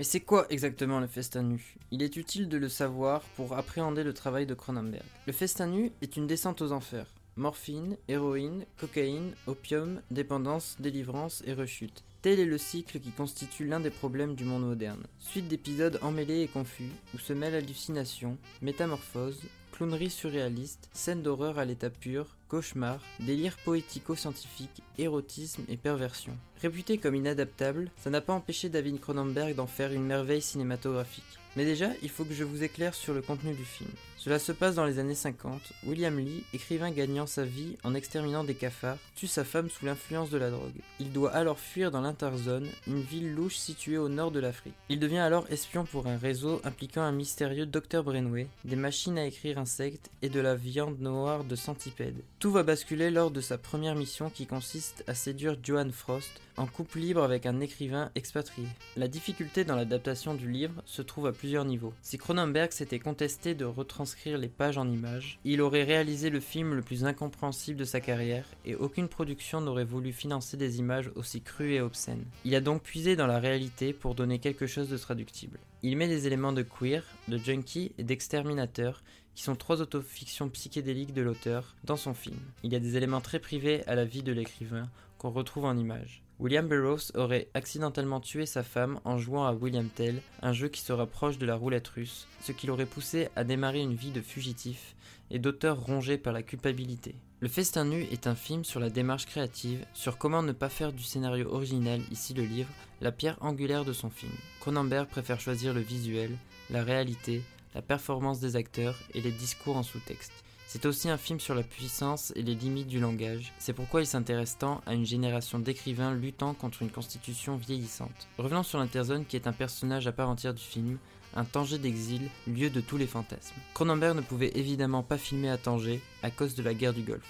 Mais c'est quoi exactement le festin nu? Il est utile de le savoir pour appréhender le travail de Cronenberg. Le festin nu est une descente aux enfers. Morphine, héroïne, cocaïne, opium, dépendance, délivrance et rechute. Tel est le cycle qui constitue l'un des problèmes du monde moderne. Suite d'épisodes emmêlés et confus, où se mêlent hallucinations, métamorphoses, clownerie surréaliste, scènes d'horreur à l'état pur, cauchemar, délire poético-scientifique, érotisme et perversion. Réputé comme inadaptable, ça n'a pas empêché David Cronenberg d'en faire une merveille cinématographique. Mais déjà, il faut que je vous éclaire sur le contenu du film. Cela se passe dans les années 50. William Lee, écrivain gagnant sa vie en exterminant des cafards, tue sa femme sous l'influence de la drogue. Il doit alors fuir dans l'Interzone, une ville louche située au nord de l'Afrique. Il devient alors espion pour un réseau impliquant un mystérieux Dr Brainway, des machines à écrire insectes et de la viande noire de centipèdes. Tout va basculer lors de sa première mission qui consiste à séduire Joan Frost, en couple libre avec un écrivain expatrié. La difficulté dans l'adaptation du livre se trouve à plusieurs niveaux. Si Cronenberg s'était contesté de retranscrire les pages en images, il aurait réalisé le film le plus incompréhensible de sa carrière et aucune production n'aurait voulu financer des images aussi crues et obscènes. Il a donc puisé dans la réalité pour donner quelque chose de traductible. Il met des éléments de queer, de junkie et d'exterminateur qui sont trois autofictions psychédéliques de l'auteur dans son film. Il y a des éléments très privés à la vie de l'écrivain qu'on retrouve en images. William Burroughs aurait accidentellement tué sa femme en jouant à William Tell, un jeu qui se rapproche de la roulette russe, ce qui l'aurait poussé à démarrer une vie de fugitif et d'auteur rongé par la culpabilité. Le Festin nu est un film sur la démarche créative, sur comment ne pas faire du scénario original, ici le livre, la pierre angulaire de son film. Cronenberg préfère choisir le visuel, la réalité, la performance des acteurs et les discours en sous-texte. C'est aussi un film sur la puissance et les limites du langage. C'est pourquoi il s'intéresse tant à une génération d'écrivains luttant contre une constitution vieillissante. Revenons sur l'Interzone qui est un personnage à part entière du film, un Tanger d'exil, lieu de tous les fantasmes. Cronenberg ne pouvait évidemment pas filmer à Tanger à cause de la guerre du Golfe.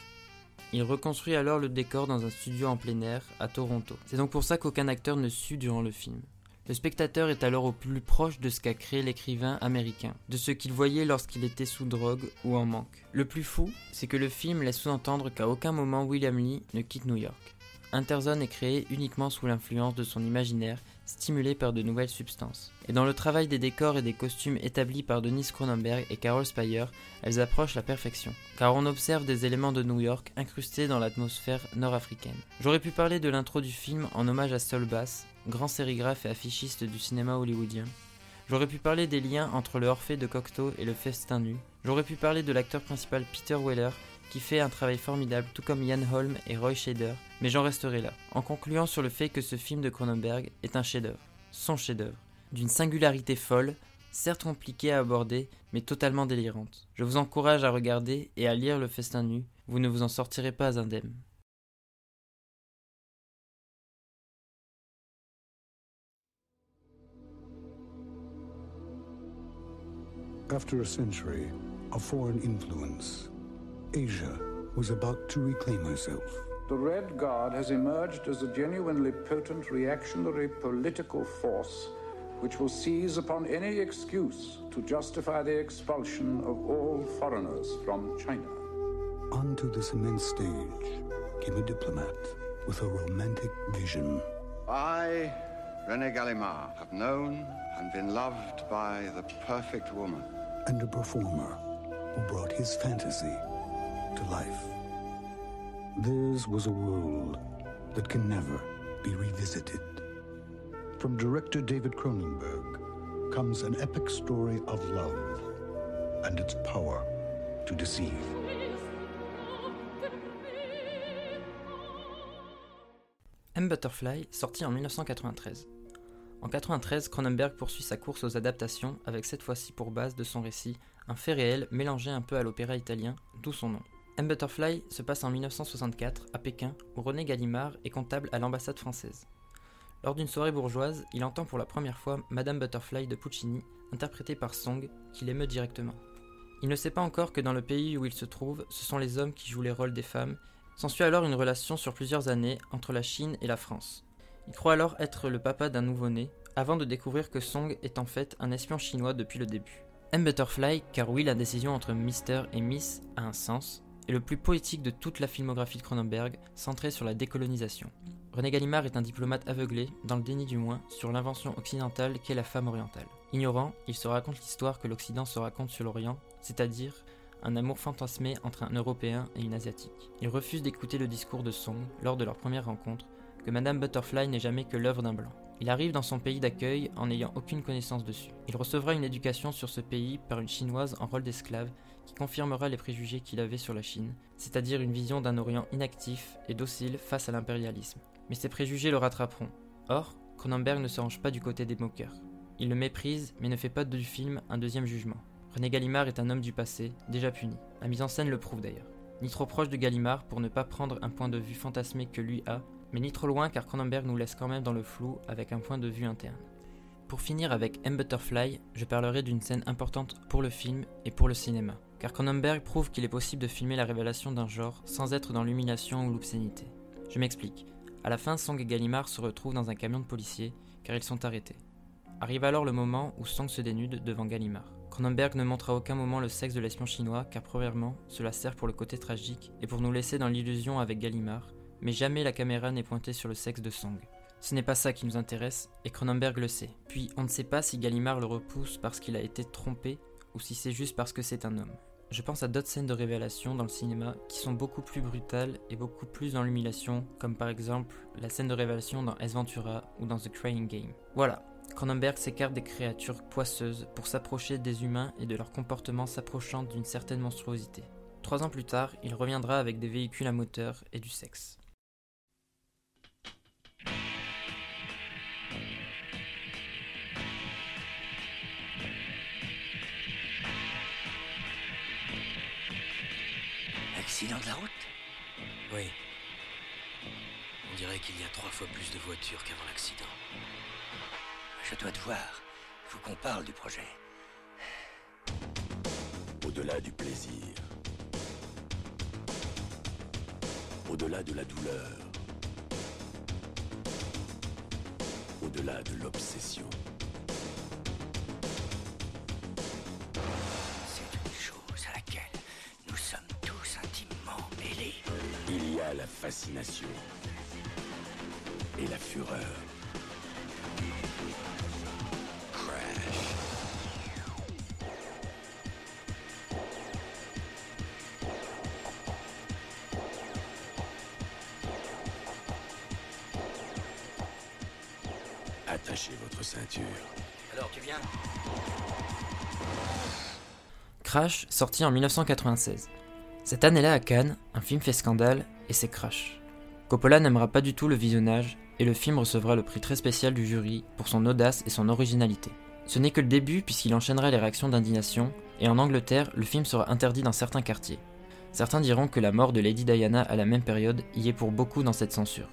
Il reconstruit alors le décor dans un studio en plein air à Toronto. C'est donc pour ça qu'aucun acteur ne sut durant le film. Le spectateur est alors au plus proche de ce qu'a créé l'écrivain américain, de ce qu'il voyait lorsqu'il était sous drogue ou en manque. Le plus fou, c'est que le film laisse sous-entendre qu'à aucun moment William Lee ne quitte New York. Interzone est créé uniquement sous l'influence de son imaginaire, stimulé par de nouvelles substances. Et dans le travail des décors et des costumes établis par Denis Cronenberg et Carol Spire, elles approchent la perfection, car on observe des éléments de New York incrustés dans l'atmosphère nord-africaine. J'aurais pu parler de l'intro du film en hommage à Saul Bass, grand sérigraphe et affichiste du cinéma hollywoodien. J'aurais pu parler des liens entre le Orphée de Cocteau et le Festin nu. J'aurais pu parler de l'acteur principal Peter Weller, qui fait un travail formidable tout comme Ian Holm et Roy Shader, mais j'en resterai là, en concluant sur le fait que ce film de Cronenberg est un chef-d'œuvre, son chef-d'œuvre, d'une singularité folle, certes compliquée à aborder, mais totalement délirante. Je vous encourage à regarder et à lire Le Festin nu, vous ne vous en sortirez pas indemne. After a century of foreign influence, Asia was about to reclaim herself. The Red Guard has emerged as a genuinely potent reactionary political force which will seize upon any excuse to justify the expulsion of all foreigners from China. Onto this immense stage came a diplomat with a romantic vision. I, Rene Gallimard, have known and been loved by the perfect woman and a performer who brought his fantasy to life. Theirs was a world that can never be revisited. From director David Cronenberg comes an epic story of love and its power to deceive. M. Butterfly, sorti en 1993. En 1993, Cronenberg poursuit sa course aux adaptations avec cette fois-ci pour base de son récit un fait réel mélangé un peu à l'opéra italien, d'où son nom. M. Butterfly se passe en 1964 à Pékin où René Gallimard est comptable à l'ambassade française. Lors d'une soirée bourgeoise, il entend pour la première fois Madame Butterfly de Puccini, interprétée par Song, qui l'émeut directement. Il ne sait pas encore que dans le pays où il se trouve, ce sont les hommes qui jouent les rôles des femmes. S'ensuit alors une relation sur plusieurs années entre la Chine et la France. Il croit alors être le papa d'un nouveau-né, avant de découvrir que Song est en fait un espion chinois depuis le début. M. Butterfly, car oui, la décision entre Mr. et Miss a un sens, est le plus poétique de toute la filmographie de Cronenberg, centré sur la décolonisation. René Gallimard est un diplomate aveuglé, dans le déni du moins, sur l'invention occidentale qu'est la femme orientale. Ignorant, il se raconte l'histoire que l'Occident se raconte sur l'Orient, c'est-à-dire un amour fantasmé entre un Européen et une Asiatique. Il refuse d'écouter le discours de Song, lors de leur première rencontre, que Madame Butterfly n'est jamais que l'œuvre d'un blanc. Il arrive dans son pays d'accueil en n'ayant aucune connaissance dessus. Il recevra une éducation sur ce pays par une chinoise en rôle d'esclave qui confirmera les préjugés qu'il avait sur la Chine, c'est-à-dire une vision d'un Orient inactif et docile face à l'impérialisme. Mais ces préjugés le rattraperont. Or, Cronenberg ne se range pas du côté des moqueurs. Il le méprise, mais ne fait pas du film un deuxième jugement. René Gallimard est un homme du passé, déjà puni. La mise en scène le prouve d'ailleurs. Ni trop proche de Gallimard pour ne pas prendre un point de vue fantasmé que lui a, mais ni trop loin car Cronenberg nous laisse quand même dans le flou avec un point de vue interne. Pour finir avec M. Butterfly, je parlerai d'une scène importante pour le film et pour le cinéma, car Cronenberg prouve qu'il est possible de filmer la révélation d'un genre sans être dans l'humiliation ou l'obscénité. Je m'explique. À la fin, Song et Gallimard se retrouvent dans un camion de policiers, car ils sont arrêtés. Arrive alors le moment où Song se dénude devant Gallimard. Cronenberg ne montre à aucun moment le sexe de l'espion chinois, car premièrement, cela sert pour le côté tragique et pour nous laisser dans l'illusion avec Gallimard, mais jamais la caméra n'est pointée sur le sexe de Song. Ce n'est pas ça qui nous intéresse, et Cronenberg le sait. Puis on ne sait pas si Gallimard le repousse parce qu'il a été trompé, ou si c'est juste parce que c'est un homme. Je pense à d'autres scènes de révélation dans le cinéma qui sont beaucoup plus brutales et beaucoup plus dans l'humiliation, comme par exemple la scène de révélation dans S Ventura ou dans The Crying Game. Voilà, Cronenberg s'écarte des créatures poisseuses pour s'approcher des humains et de leur comportement s'approchant d'une certaine monstruosité. Trois ans plus tard, il reviendra avec des véhicules à moteur et du sexe. Accident de la route Oui. On dirait qu'il y a trois fois plus de voitures qu'avant l'accident. Je dois te voir. Faut qu'on parle du projet. Au-delà du plaisir. Au-delà de la douleur. Au-delà de l'obsession. La fascination et la fureur. Attachez votre ceinture. Alors tu viens Crash, sorti en 1996. Cette année-là à Cannes, un film fait scandale et c'est Crash. Coppola n'aimera pas du tout le visionnage et le film recevra le prix très spécial du jury pour son audace et son originalité. Ce n'est que le début puisqu'il enchaînera les réactions d'indignation et en Angleterre, le film sera interdit dans certains quartiers. Certains diront que la mort de Lady Diana à la même période y est pour beaucoup dans cette censure.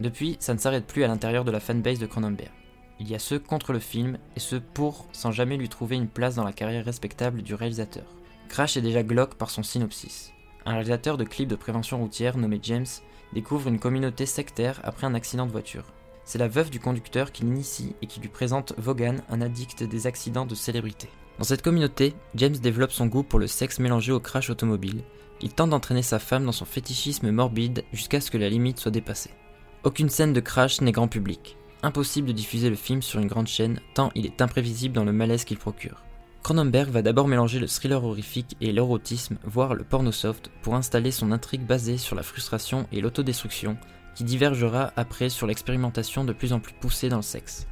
Depuis, ça ne s'arrête plus à l'intérieur de la fanbase de Cronenberg. Il y a ceux contre le film et ceux pour sans jamais lui trouver une place dans la carrière respectable du réalisateur. Crash est déjà glauque par son synopsis. Un réalisateur de clips de prévention routière nommé James découvre une communauté sectaire après un accident de voiture. C'est la veuve du conducteur qui l'initie et qui lui présente Vaughan, un addict des accidents de célébrité. Dans cette communauté, James développe son goût pour le sexe mélangé au crash automobile. Il tente d'entraîner sa femme dans son fétichisme morbide jusqu'à ce que la limite soit dépassée. Aucune scène de crash n'est grand public. Impossible de diffuser le film sur une grande chaîne tant il est imprévisible dans le malaise qu'il procure. Cronenberg va d'abord mélanger le thriller horrifique et l'érotisme, voire le porno soft, pour installer son intrigue basée sur la frustration et l'autodestruction, qui divergera après sur l'expérimentation de plus en plus poussée dans le sexe.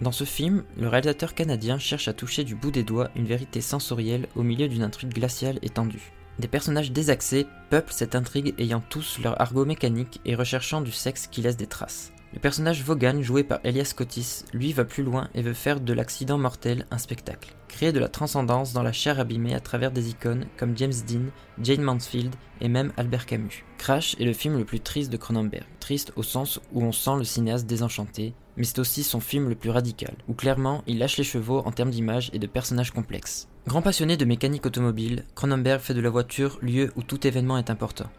Dans ce film, le réalisateur canadien cherche à toucher du bout des doigts une vérité sensorielle au milieu d'une intrigue glaciale et tendue. Des personnages désaxés peuplent cette intrigue ayant tous leur argot mécanique et recherchant du sexe qui laisse des traces. Le personnage Vaughan, joué par Elias Cotis, lui va plus loin et veut faire de l'accident mortel un spectacle. Créer de la transcendance dans la chair abîmée à travers des icônes comme James Dean, Jane Mansfield et même Albert Camus. Crash est le film le plus triste de Cronenberg. Triste au sens où on sent le cinéaste désenchanté, mais c'est aussi son film le plus radical, où clairement il lâche les chevaux en termes d'image et de personnages complexes. Grand passionné de mécanique automobile, Cronenberg fait de la voiture lieu où tout événement est important.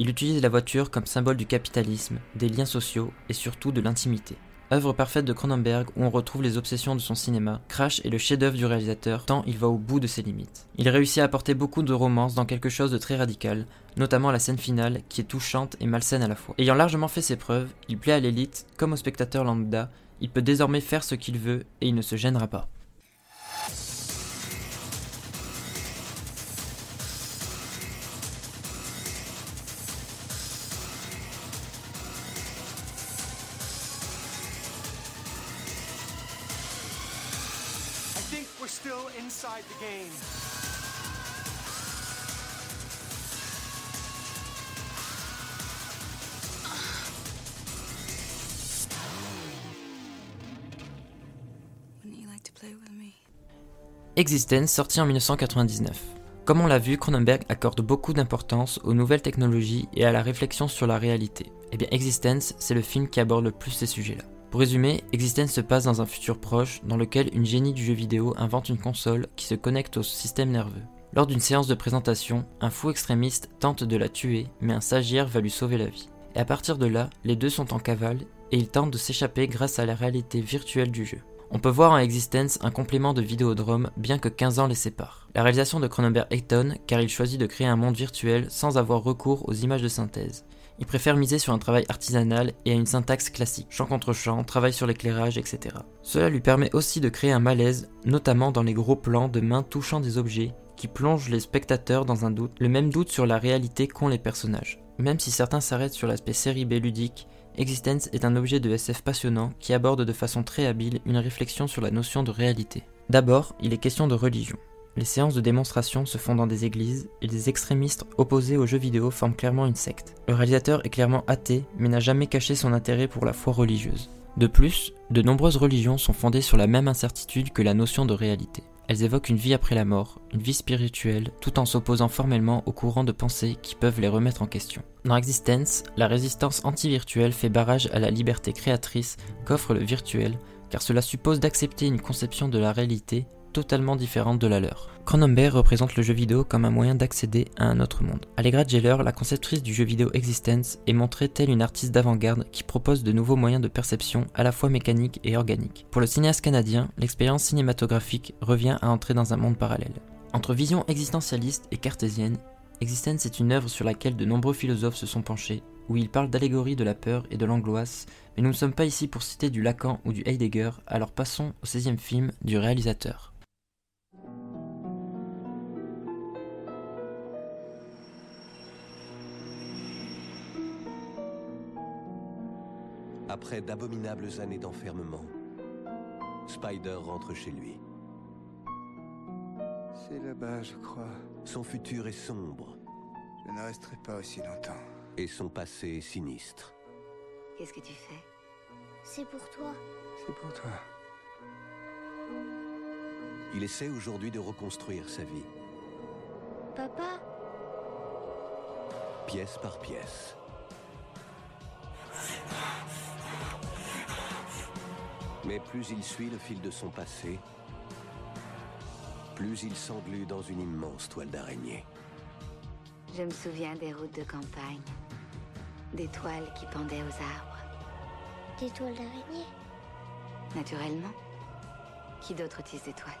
Il utilise la voiture comme symbole du capitalisme, des liens sociaux et surtout de l'intimité. Œuvre parfaite de Cronenberg où on retrouve les obsessions de son cinéma, Crash est le chef-d'œuvre du réalisateur tant il va au bout de ses limites. Il réussit à apporter beaucoup de romance dans quelque chose de très radical, notamment la scène finale qui est touchante et malsaine à la fois. Ayant largement fait ses preuves, il plaît à l'élite comme au spectateur lambda, il peut désormais faire ce qu'il veut et il ne se gênera pas. Existence sorti en 1999. Comme on l'a vu, Cronenberg accorde beaucoup d'importance aux nouvelles technologies et à la réflexion sur la réalité. Et bien Existence, c'est le film qui aborde le plus ces sujets-là. Pour résumer, Existence se passe dans un futur proche dans lequel une génie du jeu vidéo invente une console qui se connecte au système nerveux. Lors d'une séance de présentation, un fou extrémiste tente de la tuer, mais un stagiaire va lui sauver la vie. Et à partir de là, les deux sont en cavale et ils tentent de s'échapper grâce à la réalité virtuelle du jeu. On peut voir en Existence un complément de Vidéodrome bien que 15 ans les séparent. La réalisation de Cronenberg étonne car il choisit de créer un monde virtuel sans avoir recours aux images de synthèse. Il préfère miser sur un travail artisanal et à une syntaxe classique, chant contre chant, travail sur l'éclairage, etc. Cela lui permet aussi de créer un malaise, notamment dans les gros plans de mains touchant des objets qui plongent les spectateurs dans un doute, le même doute sur la réalité qu'ont les personnages. Même si certains s'arrêtent sur l'aspect série B ludique, Existence est un objet de SF passionnant qui aborde de façon très habile une réflexion sur la notion de réalité. D'abord, il est question de religion. Les séances de démonstration se font dans des églises et les extrémistes opposés aux jeux vidéo forment clairement une secte. Le réalisateur est clairement athée mais n'a jamais caché son intérêt pour la foi religieuse. De plus, de nombreuses religions sont fondées sur la même incertitude que la notion de réalité. Elles évoquent une vie après la mort, une vie spirituelle, tout en s'opposant formellement aux courants de pensée qui peuvent les remettre en question. Dans Existence, la résistance anti-virtuelle fait barrage à la liberté créatrice qu'offre le virtuel, car cela suppose d'accepter une conception de la réalité totalement différente de la leur. Cronenberg représente le jeu vidéo comme un moyen d'accéder à un autre monde. Allegra Geller, la conceptrice du jeu vidéo Existence, est montrée telle une artiste d'avant-garde qui propose de nouveaux moyens de perception à la fois mécaniques et organiques. Pour le cinéaste canadien, l'expérience cinématographique revient à entrer dans un monde parallèle. Entre vision existentialiste et cartésienne, Existence est une œuvre sur laquelle de nombreux philosophes se sont penchés, où ils parlent d'allégorie de la peur et de l'angoisse, mais nous ne sommes pas ici pour citer du Lacan ou du Heidegger, alors passons au 16e film du réalisateur. Après d'abominables années d'enfermement, Spider rentre chez lui. C'est là-bas, je crois. Son futur est sombre Je ne resterai pas aussi longtemps. et son passé est sinistre. Qu'est-ce que tu fais? C'est pour toi. C'est pour toi. Il essaie aujourd'hui de reconstruire sa vie, Papa, pièce par pièce. Mais plus il suit le fil de son passé, plus il s'englue dans une immense toile d'araignée. Je me souviens des routes de campagne, des toiles qui pendaient aux arbres. des toiles d'araignée? Naturellement. Qui d'autre tisse des toiles?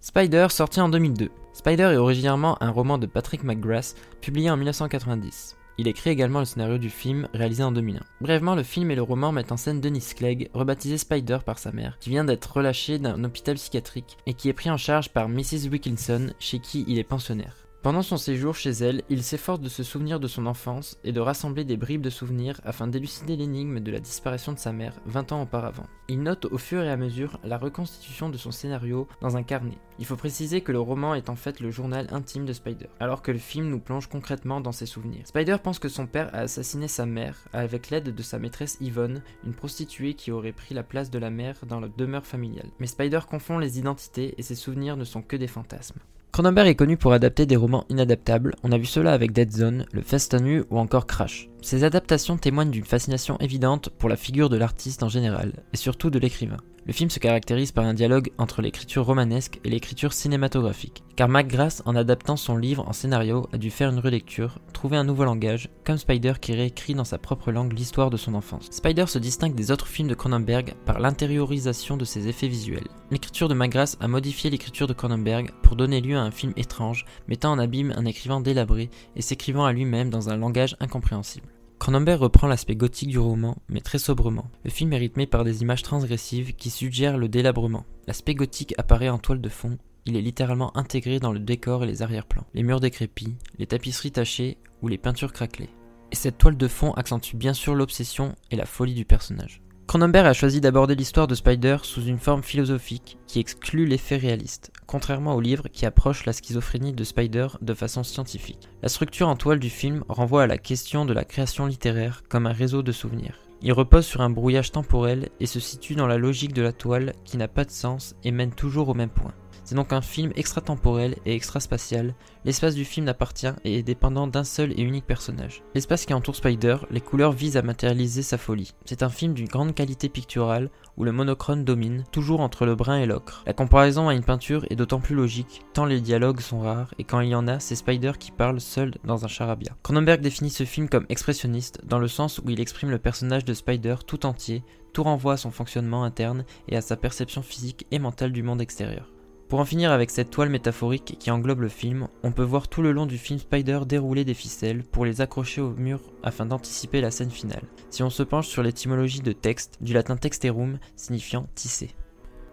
Spider sorti en 2002. Spider est originairement un roman de Patrick McGrath publié en 1990. Il écrit également le scénario du film réalisé en 2001. Brièvement, le film et le roman mettent en scène Dennis Clegg, rebaptisé Spider par sa mère, qui vient d'être relâché d'un hôpital psychiatrique et qui est pris en charge par Mrs. Wilkinson, chez qui il est pensionnaire. Pendant son séjour chez elle, il s'efforce de se souvenir de son enfance et de rassembler des bribes de souvenirs afin d'élucider l'énigme de la disparition de sa mère 20 ans auparavant. Il note au fur et à mesure la reconstitution de son scénario dans un carnet. Il faut préciser que le roman est en fait le journal intime de Spider, alors que le film nous plonge concrètement dans ses souvenirs. Spider pense que son père a assassiné sa mère avec l'aide de sa maîtresse Yvonne, une prostituée qui aurait pris la place de la mère dans la demeure familiale. Mais Spider confond les identités et ses souvenirs ne sont que des fantasmes. Cronenberg est connu pour adapter des romans inadaptables, on a vu cela avec Dead Zone, Le Fest à Nu ou encore Crash. Ces adaptations témoignent d'une fascination évidente pour la figure de l'artiste en général, et surtout de l'écrivain. Le film se caractérise par un dialogue entre l'écriture romanesque et l'écriture cinématographique, car McGrath, en adaptant son livre en scénario, a dû faire une relecture, trouver un nouveau langage, comme Spider qui réécrit dans sa propre langue l'histoire de son enfance. Spider se distingue des autres films de Cronenberg par l'intériorisation de ses effets visuels. L'écriture de McGrath a modifié l'écriture de Cronenberg pour donner lieu à un film étrange, mettant en abîme un écrivain délabré et s'écrivant à lui-même dans un langage incompréhensible. Cronenberg reprend l'aspect gothique du roman, mais très sobrement. Le film est rythmé par des images transgressives qui suggèrent le délabrement. L'aspect gothique apparaît en toile de fond, il est littéralement intégré dans le décor et les arrière-plans. Les murs décrépits, les tapisseries tachées ou les peintures craquelées. Et cette toile de fond accentue bien sûr l'obsession et la folie du personnage. Cronenberg a choisi d'aborder l'histoire de Spider sous une forme philosophique qui exclut l'effet réaliste, contrairement au livre qui approche la schizophrénie de Spider de façon scientifique. La structure en toile du film renvoie à la question de la création littéraire comme un réseau de souvenirs. Il repose sur un brouillage temporel et se situe dans la logique de la toile qui n'a pas de sens et mène toujours au même point. C'est donc un film extratemporel et extraspatial. L'espace du film n'appartient et est dépendant d'un seul et unique personnage. L'espace qui entoure Spider, les couleurs visent à matérialiser sa folie. C'est un film d'une grande qualité picturale où le monochrome domine, toujours entre le brun et l'ocre. La comparaison à une peinture est d'autant plus logique, tant les dialogues sont rares et quand il y en a, c'est Spider qui parle seul dans un charabia. Cronenberg définit ce film comme expressionniste dans le sens où il exprime le personnage de Spider tout entier, tout renvoie à son fonctionnement interne et à sa perception physique et mentale du monde extérieur. Pour en finir avec cette toile métaphorique qui englobe le film, on peut voir tout le long du film Spider dérouler des ficelles pour les accrocher au mur afin d'anticiper la scène finale. Si on se penche sur l'étymologie de texte, du latin texterum signifiant tisser.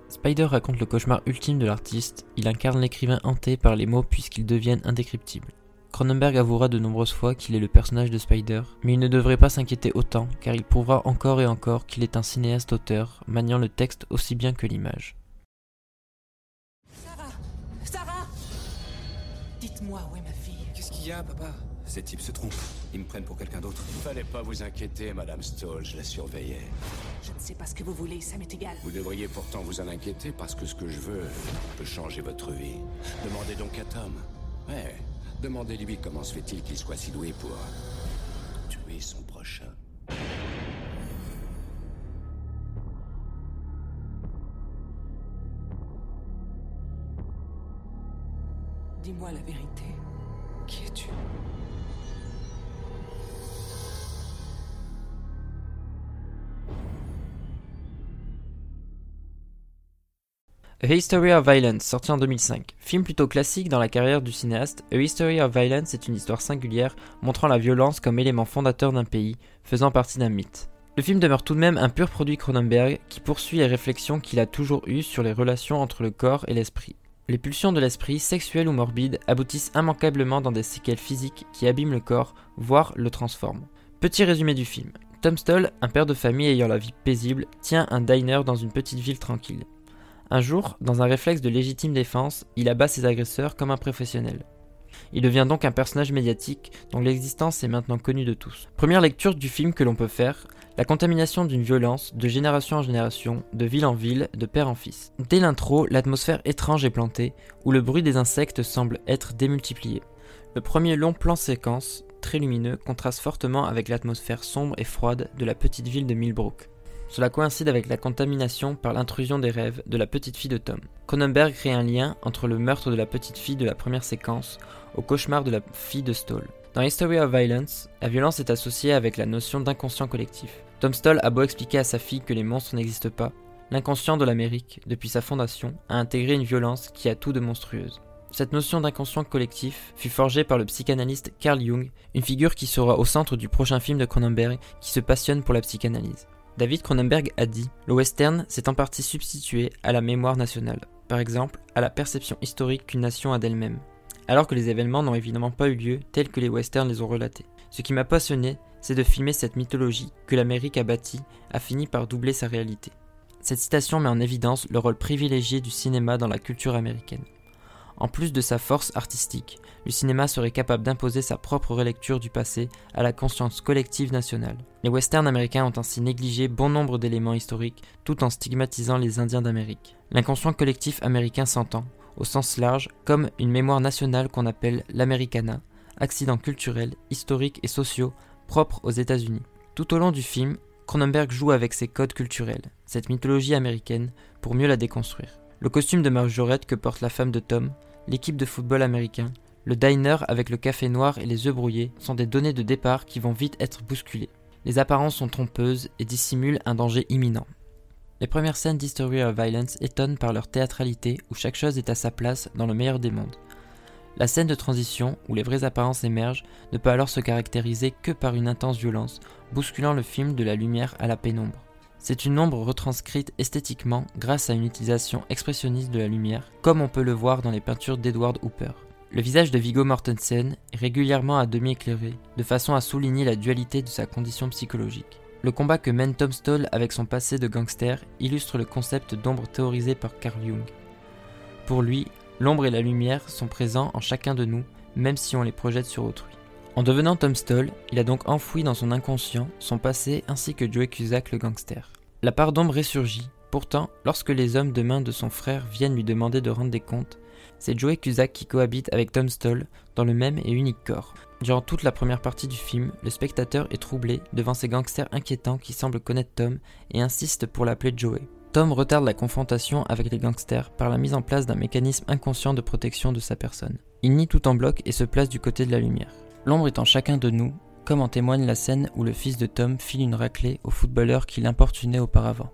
Spider raconte le cauchemar ultime de l'artiste, il incarne l'écrivain hanté par les mots puisqu'ils deviennent indécryptibles. Cronenberg avouera de nombreuses fois qu'il est le personnage de Spider, mais il ne devrait pas s'inquiéter autant car il prouvera encore et encore qu'il est un cinéaste auteur, maniant le texte aussi bien que l'image. Dites-moi où est ma fille? Qu'est-ce qu'il y a, papa? Ces types se trompent. Ils me prennent pour quelqu'un d'autre. Fallait pas vous inquiéter, Madame Stoll, je la surveillais. Je ne sais pas ce que vous voulez, ça m'est égal. Vous devriez pourtant vous en inquiéter parce que ce que je veux peut changer votre vie. Demandez donc à Tom. Ouais, demandez-lui comment se fait-il qu'il soit si doué pour tuer son prochain. Dis-moi la vérité. Qui es-tu? A History of Violence, sorti en 2005. Film plutôt classique dans la carrière du cinéaste, A History of Violence est une histoire singulière montrant la violence comme élément fondateur d'un pays, faisant partie d'un mythe. Le film demeure tout de même un pur produit Cronenberg qui poursuit les réflexions qu'il a toujours eues sur les relations entre le corps et l'esprit. Les pulsions de l'esprit, sexuelles ou morbides, aboutissent immanquablement dans des séquelles physiques qui abîment le corps, voire le transforment. Petit résumé du film. Tom Stoll, un père de famille ayant la vie paisible, tient un diner dans une petite ville tranquille. Un jour, dans un réflexe de légitime défense, il abat ses agresseurs comme un professionnel. Il devient donc un personnage médiatique dont l'existence est maintenant connue de tous. Première lecture du film que l'on peut faire, la contamination d'une violence de génération en génération, de ville en ville, de père en fils. Dès l'intro, l'atmosphère étrange est plantée, où le bruit des insectes semble être démultiplié. Le premier long plan séquence, très lumineux, contraste fortement avec l'atmosphère sombre et froide de la petite ville de Millbrook. Cela coïncide avec la contamination par l'intrusion des rêves de la petite fille de Tom. Cronenberg crée un lien entre le meurtre de la petite fille de la première séquence au cauchemar de la fille de Stoll. Dans History of Violence, la violence est associée avec la notion d'inconscient collectif. Tom Stoll a beau expliquer à sa fille que les monstres n'existent pas, l'inconscient de l'Amérique, depuis sa fondation, a intégré une violence qui a tout de monstrueuse. Cette notion d'inconscient collectif fut forgée par le psychanalyste Carl Jung, une figure qui sera au centre du prochain film de Cronenberg qui se passionne pour la psychanalyse. David Cronenberg a dit Le western s'est en partie substitué à la mémoire nationale, par exemple à la perception historique qu'une nation a d'elle-même, alors que les événements n'ont évidemment pas eu lieu tels que les westerns les ont relatés. Ce qui m'a passionné, c'est de filmer cette mythologie que l'Amérique a bâtie a fini par doubler sa réalité. Cette citation met en évidence le rôle privilégié du cinéma dans la culture américaine. En plus de sa force artistique, le cinéma serait capable d'imposer sa propre relecture du passé à la conscience collective nationale. Les westerns américains ont ainsi négligé bon nombre d'éléments historiques tout en stigmatisant les Indiens d'Amérique. L'inconscient collectif américain s'entend, au sens large, comme une mémoire nationale qu'on appelle l'Americana, accidents culturels, historiques et sociaux propres aux États-Unis. Tout au long du film, Cronenberg joue avec ses codes culturels, cette mythologie américaine, pour mieux la déconstruire. Le costume de Marjorette que porte la femme de Tom, l'équipe de football américain, le diner avec le café noir et les œufs brouillés sont des données de départ qui vont vite être bousculées. Les apparences sont trompeuses et dissimulent un danger imminent. Les premières scènes d'History of Violence étonnent par leur théâtralité où chaque chose est à sa place dans le meilleur des mondes. La scène de transition, où les vraies apparences émergent, ne peut alors se caractériser que par une intense violence, bousculant le film de la lumière à la pénombre. C'est une ombre retranscrite esthétiquement grâce à une utilisation expressionniste de la lumière, comme on peut le voir dans les peintures d'Edward Hooper. Le visage de Viggo Mortensen est régulièrement à demi éclairé, de façon à souligner la dualité de sa condition psychologique. Le combat que mène Tom Stoll avec son passé de gangster illustre le concept d'ombre théorisé par Carl Jung. Pour lui, l'ombre et la lumière sont présents en chacun de nous, même si on les projette sur autrui. En devenant Tom Stoll, il a donc enfoui dans son inconscient son passé ainsi que Joey Cusack le gangster. La part d'ombre ressurgit, pourtant, lorsque les hommes de main de son frère viennent lui demander de rendre des comptes, c'est Joey Cusack qui cohabite avec Tom Stoll dans le même et unique corps. Durant toute la première partie du film, le spectateur est troublé devant ces gangsters inquiétants qui semblent connaître Tom et insistent pour l'appeler Joey. Tom retarde la confrontation avec les gangsters par la mise en place d'un mécanisme inconscient de protection de sa personne. Il nie tout en bloc et se place du côté de la lumière. L'ombre est en chacun de nous, comme en témoigne la scène où le fils de Tom file une raclée au footballeur qui l'importunait auparavant.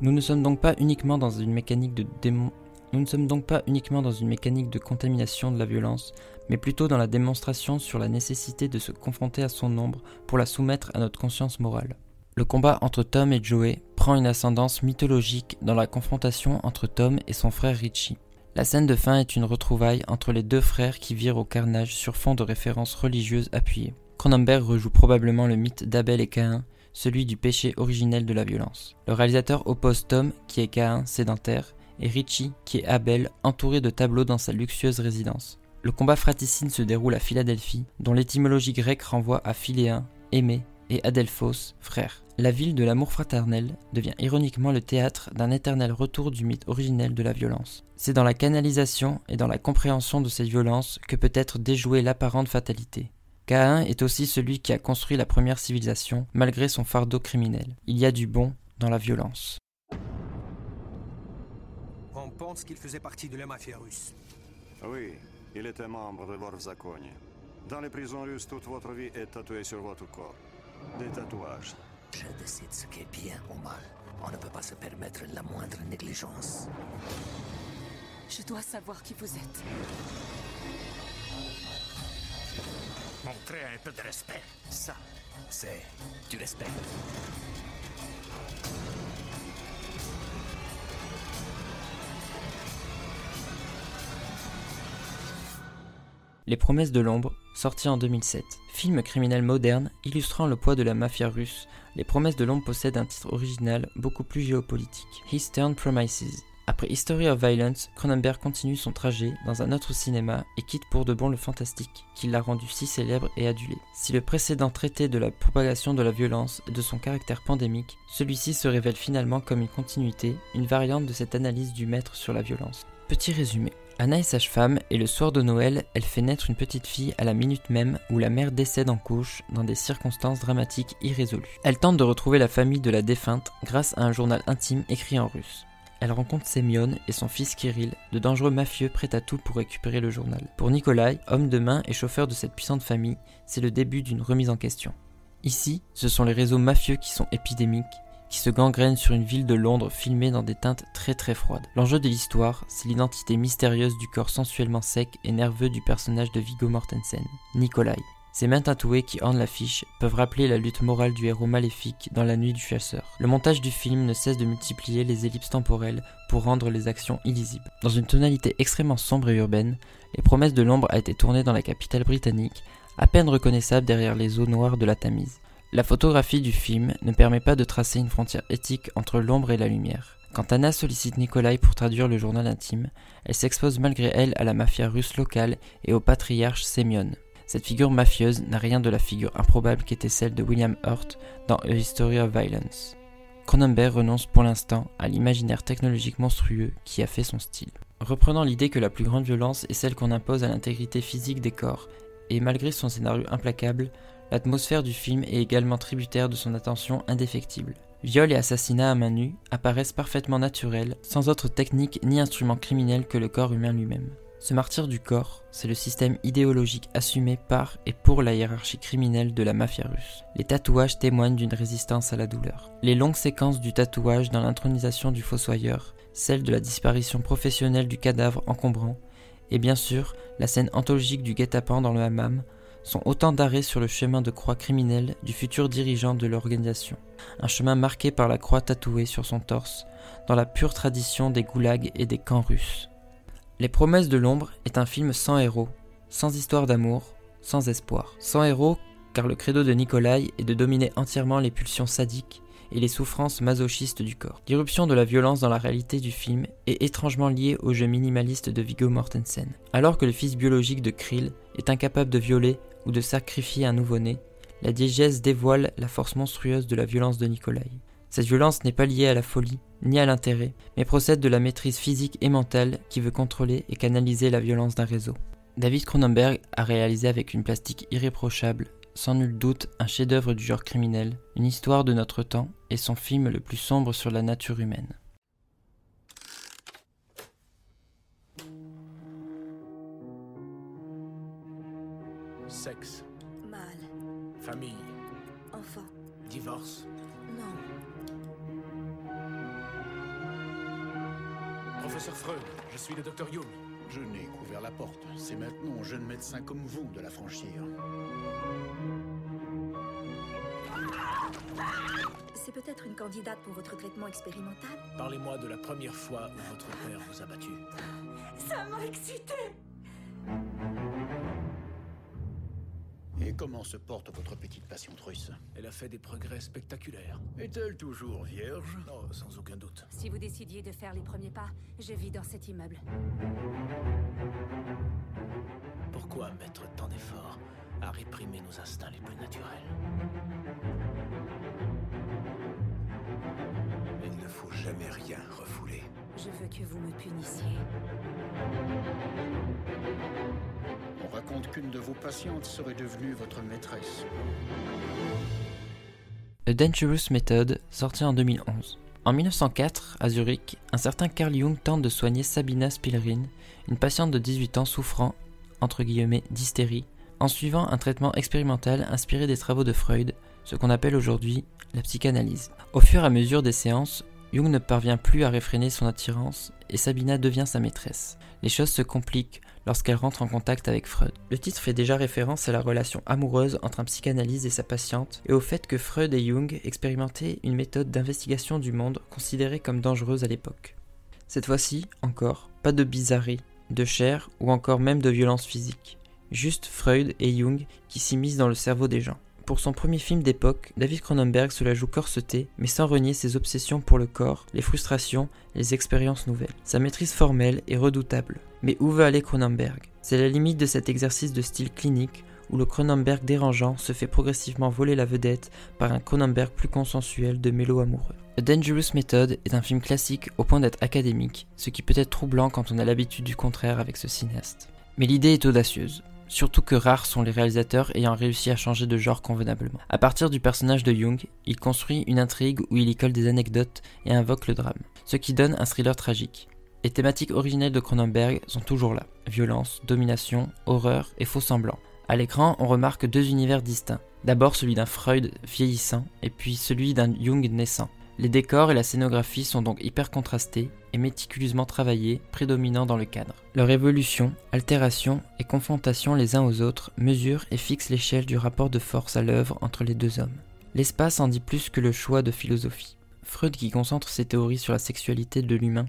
Nous ne sommes donc pas uniquement dans une mécanique de démon... Nous ne sommes donc pas uniquement dans une mécanique de contamination de la violence, mais plutôt dans la démonstration sur la nécessité de se confronter à son ombre pour la soumettre à notre conscience morale. Le combat entre Tom et Joey prend une ascendance mythologique dans la confrontation entre Tom et son frère Richie. La scène de fin est une retrouvaille entre les deux frères qui virent au carnage sur fond de références religieuses appuyées. Cronenberg rejoue probablement le mythe d'Abel et Caïn, celui du péché originel de la violence. Le réalisateur oppose Tom, qui est Caïn, sédentaire, et Richie, qui est Abel, entouré de tableaux dans sa luxueuse résidence. Le combat fratricide se déroule à Philadelphie, dont l'étymologie grecque renvoie à Philéen, aimé, et Adelphos, frère. La ville de l'amour fraternel devient ironiquement le théâtre d'un éternel retour du mythe originel de la violence. C'est dans la canalisation et dans la compréhension de cette violence que peut être déjouée l'apparente fatalité. Caïn est aussi celui qui a construit la première civilisation malgré son fardeau criminel. Il y a du bon dans la violence. On pense qu'il faisait partie de la mafia russe. Oui, il était membre de Vorzakonie. Dans les prisons russes, toute votre vie est tatouée sur votre corps. Des tatouages. Je décide ce qui est bien ou mal. On ne peut pas se permettre la moindre négligence. Je dois savoir qui vous êtes. Montrez un peu de respect. Ça, c'est du respect. Les promesses de l'ombre, sorti en 2007. Film criminel moderne illustrant le poids de la mafia russe, Les promesses de l'ombre possèdent un titre original beaucoup plus géopolitique, Eastern Promises. Après History of Violence, Cronenberg continue son trajet dans un autre cinéma et quitte pour de bon le fantastique, qui l'a rendu si célèbre et adulé. Si le précédent traitait de la propagation de la violence et de son caractère pandémique, celui-ci se révèle finalement comme une continuité, une variante de cette analyse du maître sur la violence. Petit résumé. Anna est sage-femme et le soir de Noël, elle fait naître une petite fille à la minute même où la mère décède en couche dans des circonstances dramatiques irrésolues. Elle tente de retrouver la famille de la défunte grâce à un journal intime écrit en russe. Elle rencontre Semyon et son fils Kirill, de dangereux mafieux prêts à tout pour récupérer le journal. Pour Nikolai, homme de main et chauffeur de cette puissante famille, c'est le début d'une remise en question. Ici, ce sont les réseaux mafieux qui sont épidémiques qui se gangrène sur une ville de Londres filmée dans des teintes très très froides. L'enjeu de l'histoire, c'est l'identité mystérieuse du corps sensuellement sec et nerveux du personnage de Viggo Mortensen, Nikolai. Ces mains tatouées qui ornent l'affiche peuvent rappeler la lutte morale du héros maléfique dans La Nuit du Chasseur. Le montage du film ne cesse de multiplier les ellipses temporelles pour rendre les actions illisibles. Dans une tonalité extrêmement sombre et urbaine, Les promesses de l'ombre a été tournée dans la capitale britannique, à peine reconnaissable derrière les eaux noires de la Tamise. La photographie du film ne permet pas de tracer une frontière éthique entre l'ombre et la lumière. Quand Anna sollicite Nikolai pour traduire le journal intime, elle s'expose malgré elle à la mafia russe locale et au patriarche Semyon. Cette figure mafieuse n'a rien de la figure improbable qu'était celle de William Hurt dans A History of Violence. Cronenberg renonce pour l'instant à l'imaginaire technologique monstrueux qui a fait son style. Reprenant l'idée que la plus grande violence est celle qu'on impose à l'intégrité physique des corps, et malgré son scénario implacable, l'atmosphère du film est également tributaire de son attention indéfectible. Viol et assassinat à main nue apparaissent parfaitement naturels, sans autre technique ni instrument criminel que le corps humain lui-même. Ce martyr du corps, c'est le système idéologique assumé par et pour la hiérarchie criminelle de la mafia russe. Les tatouages témoignent d'une résistance à la douleur. Les longues séquences du tatouage dans l'intronisation du fossoyeur, celle de la disparition professionnelle du cadavre encombrant, et bien sûr la scène anthologique du guet-apens dans le hammam, sont autant d'arrêts sur le chemin de croix criminelle du futur dirigeant de l'organisation. Un chemin marqué par la croix tatouée sur son torse, dans la pure tradition des goulags et des camps russes. Les promesses de l'ombre est un film sans héros, sans histoire d'amour, sans espoir. Sans héros, car le credo de Nikolai est de dominer entièrement les pulsions sadiques et les souffrances masochistes du corps. L'irruption de la violence dans la réalité du film est étrangement liée au jeu minimaliste de Viggo Mortensen. Alors que le fils biologique de Krill est incapable de violer ou de sacrifier un nouveau-né, la diégèse dévoile la force monstrueuse de la violence de Nikolai. Cette violence n'est pas liée à la folie, ni à l'intérêt, mais procède de la maîtrise physique et mentale qui veut contrôler et canaliser la violence d'un réseau. David Cronenberg a réalisé avec une plastique irréprochable, sans nul doute un chef-d'œuvre du genre criminel, une histoire de notre temps et son film le plus sombre sur la nature humaine. Sexe, Mal. famille, Enfant. divorce. Non. Professeur Freud, je suis le docteur Jung. Je n'ai qu'ouvert la porte. C'est maintenant aux jeunes médecins comme vous de la franchir. C'est peut-être une candidate pour votre traitement expérimental Parlez-moi de la première fois où votre père vous a battu. Ça m'a excité Et comment se porte votre petite patiente russe Elle a fait des progrès spectaculaires. Est-elle toujours vierge? Oh, sans aucun doute. Si vous décidiez de faire les premiers pas, je vis dans cet immeuble. Pourquoi mettre tant d'efforts à réprimer nos instincts les plus naturels? Il ne faut jamais rien refouler. Je veux que vous me punissiez. On raconte qu'une de vos patientes serait devenue votre maîtresse. A Dangerous Method, sorti en 2011. En 1904, à Zurich, un certain Carl Jung tente de soigner Sabina Spielrin, une patiente de 18 ans souffrant, entre guillemets, d'hystérie, en suivant un traitement expérimental inspiré des travaux de Freud, ce qu'on appelle aujourd'hui la psychanalyse. Au fur et à mesure des séances, Jung ne parvient plus à réfréner son attirance et Sabina devient sa maîtresse. Les choses se compliquent lorsqu'elle rentre en contact avec Freud. Le titre fait déjà référence à la relation amoureuse entre un psychanalyste et sa patiente et au fait que Freud et Jung expérimentaient une méthode d'investigation du monde considérée comme dangereuse à l'époque. Cette fois-ci, encore, pas de bizarrerie, de chair ou encore même de violence physique. Juste Freud et Jung qui s'immiscent dans le cerveau des gens. Pour son premier film d'époque, David Cronenberg se la joue corsetée, mais sans renier ses obsessions pour le corps, les frustrations, les expériences nouvelles. Sa maîtrise formelle est redoutable. Mais où veut aller Cronenberg? C'est la limite de cet exercice de style clinique où le Cronenberg dérangeant se fait progressivement voler la vedette par un Cronenberg plus consensuel de mélo amoureux. A Dangerous Method est un film classique au point d'être académique, ce qui peut être troublant quand on a l'habitude du contraire avec ce cinéaste. Mais l'idée est audacieuse. Surtout que rares sont les réalisateurs ayant réussi à changer de genre convenablement. À partir du personnage de Jung, il construit une intrigue où il y colle des anecdotes et invoque le drame, ce qui donne un thriller tragique. Les thématiques originelles de Cronenberg sont toujours là. Violence, domination, horreur et faux semblants. À l'écran, on remarque deux univers distincts. D'abord celui d'un Freud vieillissant et puis celui d'un Jung naissant. Les décors et la scénographie sont donc hyper contrastés et méticuleusement travaillés, prédominant dans le cadre. Leur évolution, altération et confrontation les uns aux autres mesurent et fixent l'échelle du rapport de force à l'œuvre entre les deux hommes. L'espace en dit plus que le choix de philosophie. Freud, qui concentre ses théories sur la sexualité de l'humain,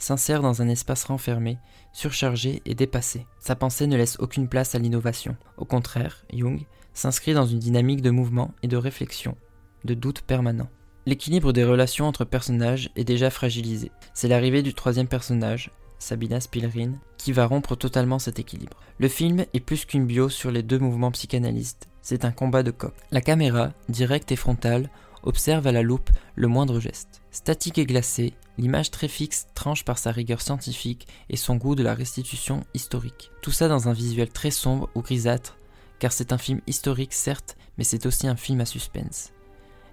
s'insère dans un espace renfermé, surchargé et dépassé. Sa pensée ne laisse aucune place à l'innovation. Au contraire, Jung s'inscrit dans une dynamique de mouvement et de réflexion, de doute permanent. L'équilibre des relations entre personnages est déjà fragilisé. C'est l'arrivée du troisième personnage, Sabina Spilrin, qui va rompre totalement cet équilibre. Le film est plus qu'une bio sur les deux mouvements psychanalystes, c'est un combat de coq. La caméra, directe et frontale, observe à la loupe le moindre geste. Statique et glacée, l'image très fixe tranche par sa rigueur scientifique et son goût de la restitution historique. Tout ça dans un visuel très sombre ou grisâtre, car c'est un film historique certes, mais c'est aussi un film à suspense.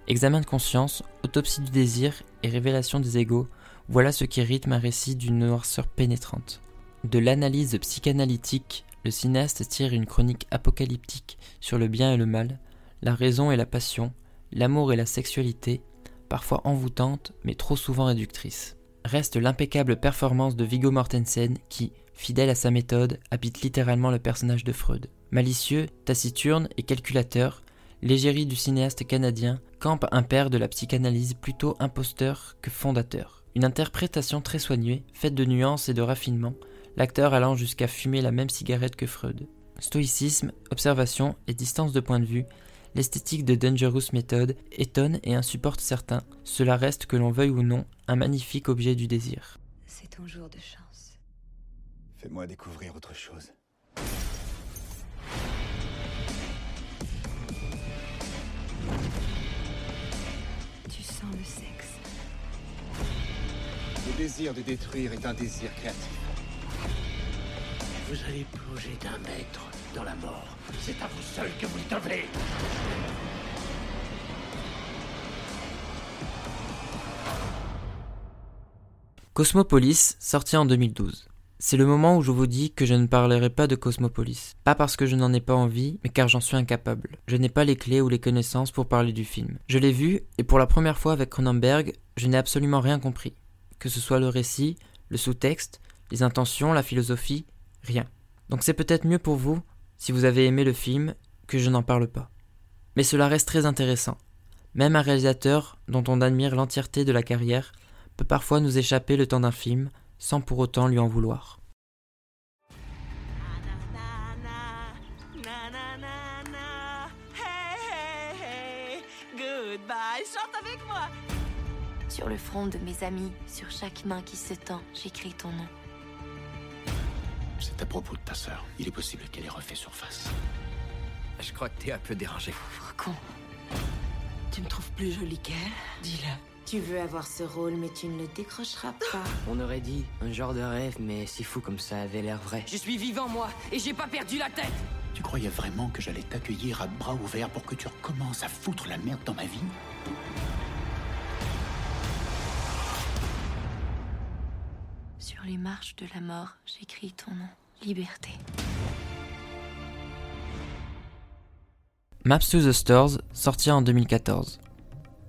Examen de conscience, autopsie du désir et révélation des égaux, voilà ce qui rythme un récit d'une noirceur pénétrante. De l'analyse psychanalytique, le cinéaste tire une chronique apocalyptique sur le bien et le mal, la raison et la passion, l'amour et la sexualité, parfois envoûtante mais trop souvent réductrice. Reste l'impeccable performance de Viggo Mortensen qui, fidèle à sa méthode, habite littéralement le personnage de Freud. Malicieux, taciturne et calculateur, l'égérie du cinéaste canadien campe un père de la psychanalyse plutôt imposteur que fondateur. Une interprétation très soignée, faite de nuances et de raffinement, l'acteur allant jusqu'à fumer la même cigarette que Freud. Stoïcisme, observation et distance de point de vue, l'esthétique de Dangerous Method étonne et insupporte certains. Cela reste, que l'on veuille ou non, un magnifique objet du désir. C'est ton jour de chance. Fais-moi découvrir autre chose. Tu sens le sexe. Le désir de détruire est un désir créatif. Vous allez plonger d'un mètre dans la mort. C'est à vous seul que vous le devez. Cosmopolis, sorti en 2012. C'est le moment où je vous dis que je ne parlerai pas de Cosmopolis. Pas parce que je n'en ai pas envie, mais car j'en suis incapable. Je n'ai pas les clés ou les connaissances pour parler du film. Je l'ai vu, et pour la première fois avec Cronenberg, je n'ai absolument rien compris. Que ce soit le récit, le sous-texte, les intentions, la philosophie, rien. Donc c'est peut-être mieux pour vous, si vous avez aimé le film, que je n'en parle pas. Mais cela reste très intéressant. Même un réalisateur dont on admire l'entièreté de la carrière peut parfois nous échapper le temps d'un film, sans pour autant lui en vouloir. Goodbye, chante avec moi Sur le front de mes amis, sur chaque main qui se tend, j'écris ton nom. C'est à propos de ta sœur. Il est possible qu'elle ait refait surface. Je crois que t'es un peu dérangé. Pauvre con. Tu me trouves plus jolie qu'elle Dis-le. Tu veux avoir ce rôle, mais tu ne le décrocheras pas. On aurait dit un genre de rêve, mais c'est fou comme ça avait l'air vrai. Je suis vivant, moi, et j'ai pas perdu la tête Tu croyais vraiment que j'allais t'accueillir à bras ouverts pour que tu recommences à foutre la merde dans ma vie? Sur les marches de la mort, j'écris ton nom. Liberté. Maps to the Stars, sorti en 2014.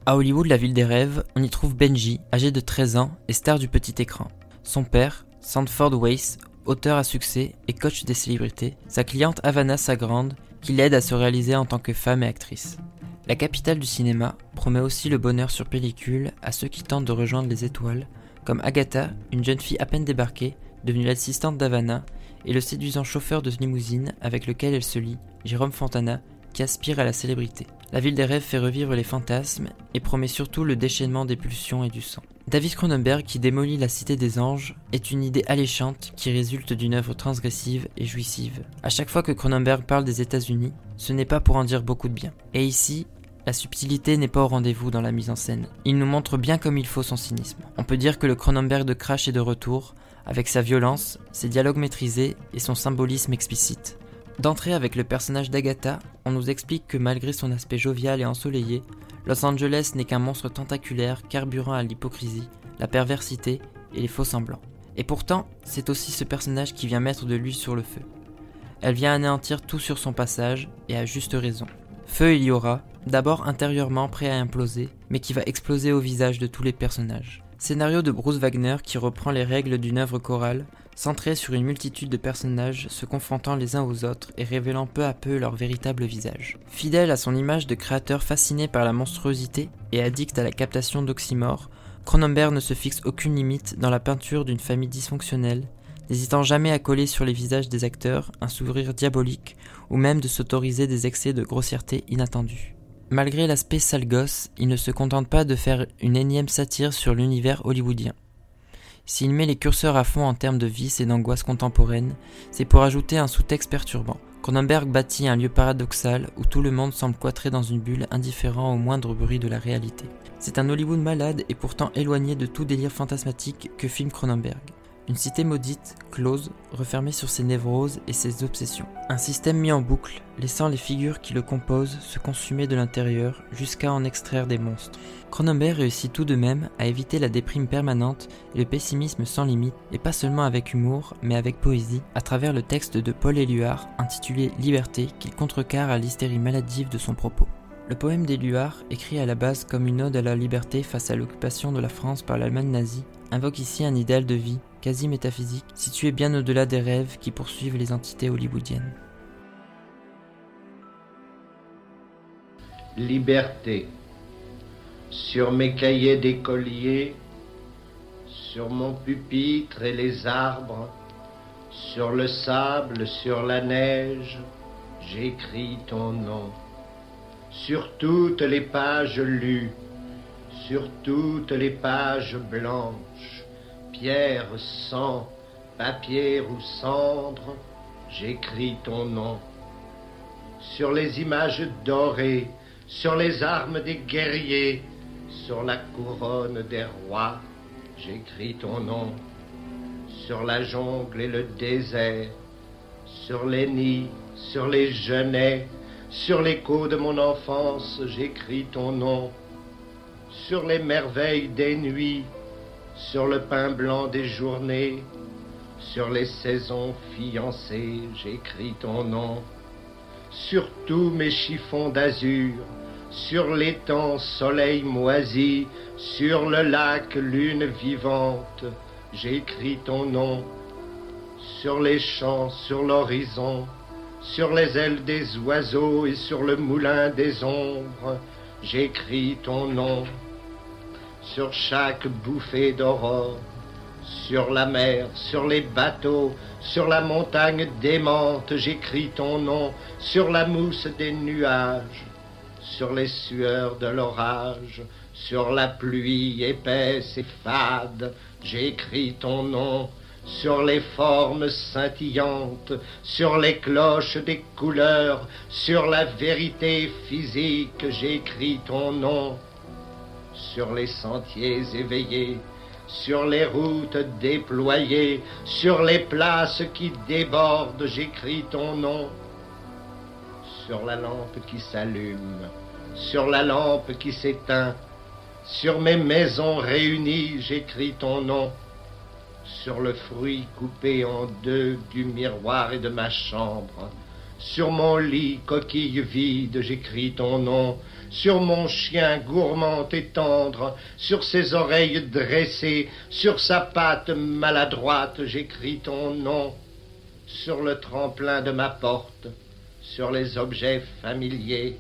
À Hollywood, la ville des rêves, on y trouve Benji, âgé de 13 ans et star du petit écran. Son père, Sanford Weiss, auteur à succès et coach des célébrités, sa cliente Havana Sagrande, qui l'aide à se réaliser en tant que femme et actrice. La capitale du cinéma promet aussi le bonheur sur pellicule à ceux qui tentent de rejoindre les étoiles, comme Agatha, une jeune fille à peine débarquée, devenue l'assistante d'Havana, et le séduisant chauffeur de limousine avec lequel elle se lie, Jérôme Fontana, qui aspire à la célébrité. La ville des rêves fait revivre les fantasmes et promet surtout le déchaînement des pulsions et du sang. David Cronenberg, qui démolit la cité des anges, est une idée alléchante qui résulte d'une œuvre transgressive et jouissive. À chaque fois que Cronenberg parle des États-Unis, ce n'est pas pour en dire beaucoup de bien. Et ici, la subtilité n'est pas au rendez-vous dans la mise en scène. Il nous montre bien comme il faut son cynisme. On peut dire que le Cronenberg de Crash est de retour, avec sa violence, ses dialogues maîtrisés et son symbolisme explicite. D'entrée avec le personnage d'Agatha, on nous explique que malgré son aspect jovial et ensoleillé, Los Angeles n'est qu'un monstre tentaculaire carburant à l'hypocrisie, la perversité et les faux semblants. Et pourtant, c'est aussi ce personnage qui vient mettre de l'huile sur le feu. Elle vient anéantir tout sur son passage, et à juste raison. Feu il y aura, d'abord intérieurement prêt à imploser, mais qui va exploser au visage de tous les personnages. Scénario de Bruce Wagner qui reprend les règles d'une œuvre chorale, centrée sur une multitude de personnages se confrontant les uns aux autres et révélant peu à peu leur véritable visage. Fidèle à son image de créateur fasciné par la monstruosité et addict à la captation d'oxymores, Cronenberg ne se fixe aucune limite dans la peinture d'une famille dysfonctionnelle, n'hésitant jamais à coller sur les visages des acteurs un sourire diabolique ou même de s'autoriser des excès de grossièreté inattendus. Malgré l'aspect sale gosse, il ne se contente pas de faire une énième satire sur l'univers hollywoodien. S'il met les curseurs à fond en termes de vice et d'angoisse contemporaine, c'est pour ajouter un sous-texte perturbant. Cronenberg bâtit un lieu paradoxal où tout le monde semble cloîtré dans une bulle indifférent au moindre bruit de la réalité. C'est un Hollywood malade et pourtant éloigné de tout délire fantasmatique que filme Cronenberg. Une cité maudite, close, refermée sur ses névroses et ses obsessions. Un système mis en boucle, laissant les figures qui le composent se consumer de l'intérieur jusqu'à en extraire des monstres. Cronenberg réussit tout de même à éviter la déprime permanente et le pessimisme sans limite, et pas seulement avec humour, mais avec poésie, à travers le texte de Paul Éluard intitulé Liberté qu'il contrecarre à l'hystérie maladive de son propos. Le poème d'Éluard, écrit à la base comme une ode à la liberté face à l'occupation de la France par l'Allemagne nazie, invoque ici un idéal de vie, quasi métaphysique, situé bien au-delà des rêves qui poursuivent les entités hollywoodiennes. Liberté. Sur mes cahiers d'écolier, sur mon pupitre et les arbres, sur le sable, sur la neige, j'écris ton nom. Sur toutes les pages lues, sur toutes les pages blanches, pierre, sang, papier ou cendre, j'écris ton nom. Sur les images dorées, sur les armes des guerriers, sur la couronne des rois, j'écris ton nom. Sur la jungle et le désert, sur les nids, sur les genêts, sur l'écho de mon enfance, j'écris ton nom. Sur les merveilles des nuits, sur le pain blanc des journées, sur les saisons fiancées, j'écris ton nom. Sur tous mes chiffons d'azur, sur l'étang soleil moisi, sur le lac lune vivante, j'écris ton nom. Sur les champs, sur l'horizon, sur les ailes des oiseaux et sur le moulin des ombres, j'écris ton nom. Sur chaque bouffée d'aurore, sur la mer, sur les bateaux, sur la montagne démente, j'écris ton nom, sur la mousse des nuages, sur les sueurs de l'orage, sur la pluie épaisse et fade, j'écris ton nom, sur les formes scintillantes, sur les cloches des couleurs, sur la vérité physique, j'écris ton nom, sur les sentiers éveillés, sur les routes déployées, sur les places qui débordent, j'écris ton nom, sur la lampe qui s'allume, sur la lampe qui s'éteint, sur mes maisons réunies, j'écris ton nom sur le fruit coupé en deux du miroir et de ma chambre. Sur mon lit, coquille vide, j'écris ton nom. Sur mon chien gourmand et tendre, sur ses oreilles dressées, sur sa patte maladroite, j'écris ton nom. Sur le tremplin de ma porte, sur les objets familiers,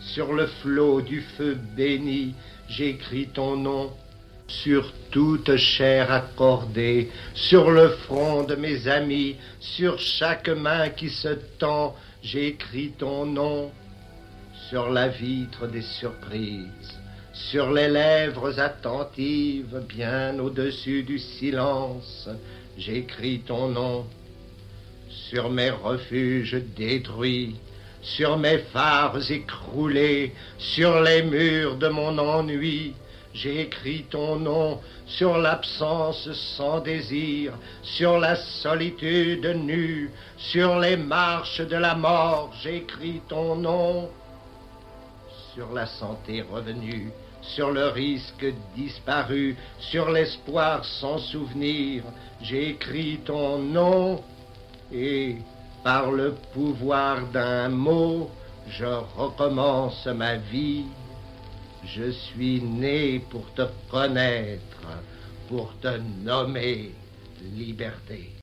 sur le flot du feu béni, j'écris ton nom sur toute chair accordée, sur le front de mes amis, sur chaque main qui se tend, j'écris ton nom, sur la vitre des surprises, sur les lèvres attentives, bien au-dessus du silence, j'écris ton nom, sur mes refuges détruits, sur mes phares écroulés, sur les murs de mon ennui, j'ai écrit ton nom sur l'absence sans désir, sur la solitude nue, sur les marches de la mort, j'écris ton nom. Sur la santé revenue, sur le risque disparu, sur l'espoir sans souvenir, j'ai écrit ton nom. Et par le pouvoir d'un mot, je recommence ma vie. Je suis né pour te connaître, pour te nommer liberté.